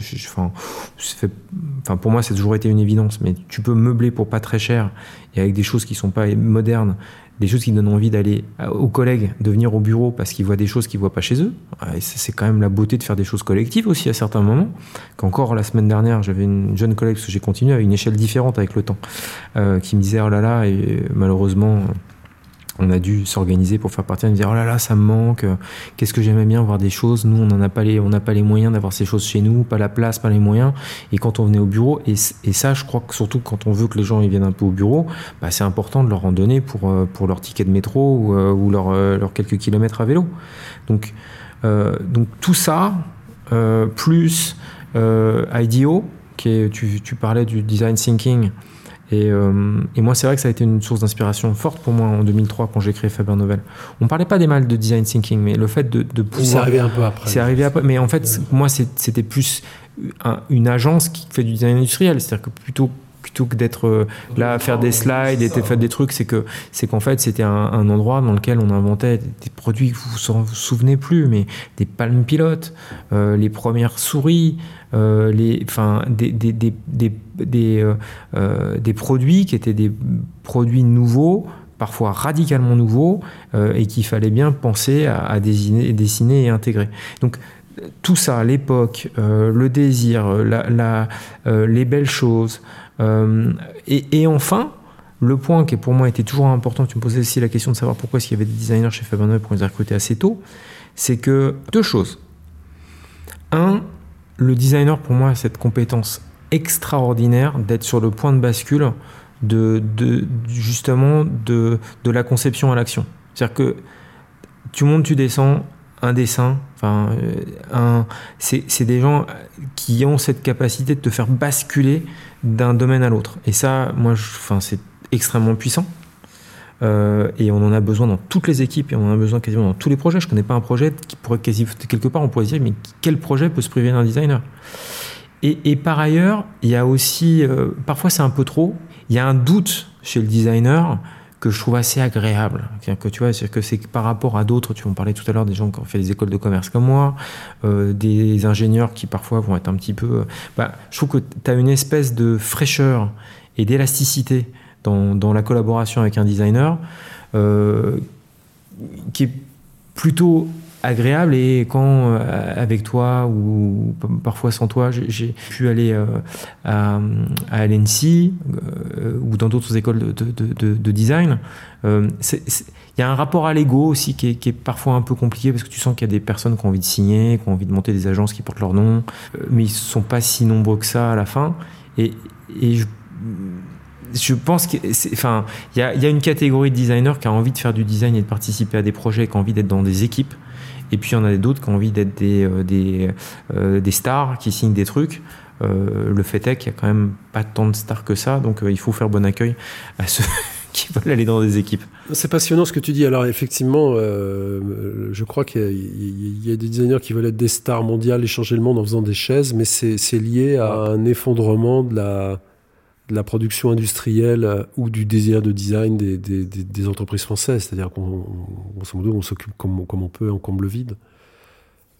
enfin pour moi, ça a toujours été une évidence. Mais tu peux meubler pour pas très cher et avec des choses qui sont pas modernes des choses qui donnent envie d'aller aux collègues, de venir au bureau parce qu'ils voient des choses qu'ils voient pas chez eux. Et c'est quand même la beauté de faire des choses collectives aussi à certains moments. Qu'encore la semaine dernière, j'avais une jeune collègue, parce que j'ai continué à une échelle différente avec le temps, euh, qui me disait oh là là, et malheureusement on a dû s'organiser pour faire partie. On dire oh là là, ça me manque. Qu'est-ce que j'aimais bien voir des choses. Nous, on n'en a pas les, on n'a pas les moyens d'avoir ces choses chez nous, pas la place, pas les moyens. Et quand on venait au bureau, et, ça, je crois que surtout quand on veut que les gens ils viennent un peu au bureau, bah, c'est important de leur en donner pour euh, pour leur ticket de métro ou, euh, ou leur, euh, leur quelques kilomètres à vélo. Donc euh, donc tout ça euh, plus euh, IDEO, tu parlais du design thinking. Et, euh, et, moi, c'est vrai que ça a été une source d'inspiration forte pour moi en 2003 quand j'ai créé Faber Novel. On parlait pas des mal de design thinking, mais le fait de, de pouvoir.
C'est arrivé un peu après.
C'est arrivé après. Mais en fait, ouais. moi, c'était plus un, une agence qui fait du design industriel. C'est-à-dire que plutôt plutôt que d'être euh, là à faire des slides et faire des trucs, c'est que c'est qu'en fait c'était un, endroit dans lequel on inventait des produits que vous vous, vous souvenez plus, mais des palmes pilotes, euh, les premières souris, euh, les, enfin des des, des, des, des, produits qui étaient des produits nouveaux parfois radicalement nouveaux et qu'il fallait bien penser à, dessiner, dessiner et intégrer. Donc tout ça, l'époque, le désir, la, les belles choses, euh, et, enfin, le point qui pour moi était toujours important, tu me posais aussi la question de savoir pourquoi est-ce qu'il y avait des designers chez Faber pour les recruter assez tôt, c'est que deux choses. Un, le designer pour moi a cette compétence extraordinaire d'être sur le point de bascule de justement de, de la conception à l'action. C'est-à-dire que tu montes, tu descends, un dessin. Enfin, euh, c'est des gens qui ont cette capacité de te faire basculer d'un domaine à l'autre. Et ça, moi, je, enfin, c'est extrêmement puissant. Euh, et on en a besoin dans toutes les équipes et on en a besoin quasiment dans tous les projets. Je connais pas un projet qui pourrait quasi quelque part on pourrait dire mais quel projet peut se priver d'un designer? Et, et, par ailleurs, il y a aussi euh, parfois c'est un peu trop. Il y a un doute chez le designer que je trouve assez agréable. Que tu vois, c'est que c'est par rapport à d'autres, tu en parlais tout à l'heure des gens qui ont fait des écoles de commerce comme moi, euh, des ingénieurs qui parfois vont être un petit peu. Euh, bah, je trouve que tu as une espèce de fraîcheur et d'élasticité dans, la collaboration avec un designer euh, qui est plutôt agréable et quand euh, avec toi ou parfois sans toi j'ai pu aller euh, à, à LNC euh, ou dans d'autres écoles de, de, de, de design il y a un rapport à l'ego aussi qui est, qui est, parfois un peu compliqué parce que tu sens qu'il y a des personnes qui ont envie de signer qui ont envie de monter des agences qui portent leur nom mais ils sont pas si nombreux que ça à la fin et, et je, je pense qu'il enfin, y, a, y a une catégorie de designers qui a envie de faire du design et de participer à des projets, qui a envie d'être dans des équipes. Et puis il y en a d'autres qui ont envie d'être des, euh, des, euh, des, stars, qui signent des trucs. Euh, le fait est qu'il n'y a quand même pas tant de stars que ça, donc il faut faire bon accueil à ceux qui veulent aller dans des équipes.
C'est passionnant ce que tu dis. Alors effectivement, je crois qu'il y, y, a des designers qui veulent être des stars mondiales et changer le monde en faisant des chaises, mais c'est lié à un effondrement de la, de la production industrielle euh, ou du désir de design des, des, entreprises françaises. C'est-à-dire qu'on on s'occupe comme, on peut, on comble le vide.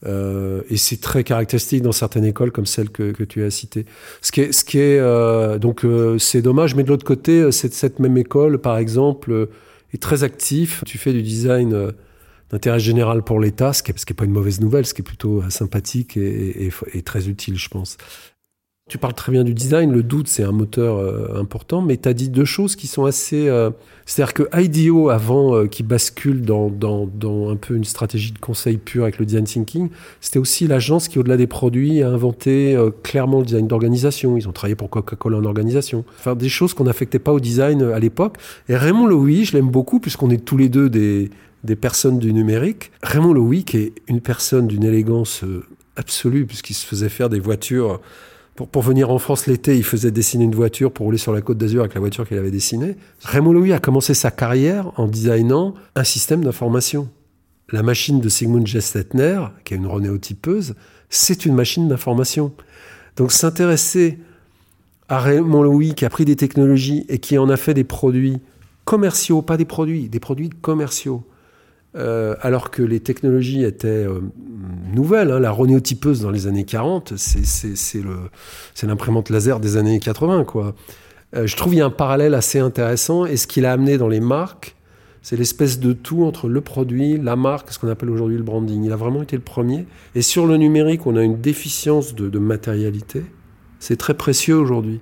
Euh, et c'est très caractéristique dans certaines écoles comme celle que, que tu as citée. Ce qui est, ce qui est euh, donc c'est dommage, mais de l'autre côté, cette, même école, par exemple, est très actif. Tu fais du design d'intérêt général pour l'État, ce qui n'est pas une mauvaise nouvelle, ce qui est plutôt sympathique et très utile, je pense. Tu parles très bien du design, le doute c'est un moteur euh, important, mais tu as dit deux choses qui sont assez... Euh, c'est-à-dire que IDEO, avant euh, qui bascule dans, un peu une stratégie de conseil pur avec le design thinking, c'était aussi l'agence qui, au-delà des produits, a inventé clairement le design d'organisation. Ils ont travaillé pour Coca-Cola en organisation. Enfin, des choses qu'on n'affectait pas au design à l'époque. Et Raymond Lowy, je l'aime beaucoup puisqu'on est tous les deux des, des personnes du numérique. Raymond Lowy, qui est une personne d'une élégance absolue puisqu'il se faisait faire des voitures pour, venir en France l'été, il faisait dessiner une voiture pour rouler sur la côte d'Azur avec la voiture qu'il avait dessinée. Raymond Louis a commencé sa carrière en designant un système d'information. La machine de Sigmund Gestetner, qui est une renéotypeuse, c'est une machine d'information. Donc s'intéresser à Raymond Louis qui a pris des technologies et qui en a fait des produits commerciaux, pas des produits, des produits commerciaux, euh, alors que les technologies étaient euh, nouvelles. Hein. La ronéotypeuse dans les années 40, c'est l'imprimante laser des années 80. Quoi. Euh, je trouve qu'il y a un parallèle assez intéressant. Et ce qu'il a amené dans les marques, c'est l'espèce de tout entre le produit, la marque, ce qu'on appelle aujourd'hui le branding. Il a vraiment été le premier. Et sur le numérique, on a une déficience de matérialité. C'est très précieux aujourd'hui.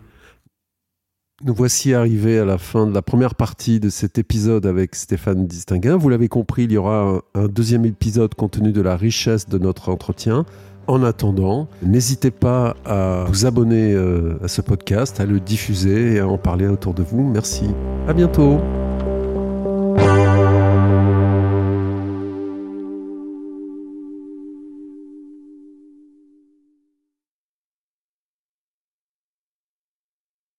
Nous voici arrivés à la fin de la première partie de cet épisode avec Stéphane Distinguin. Vous l'avez compris, il y aura un, deuxième épisode compte tenu de la richesse de notre entretien. En attendant, n'hésitez pas à vous abonner euh, à ce podcast, à le diffuser et à en parler autour de vous. Merci. À bientôt.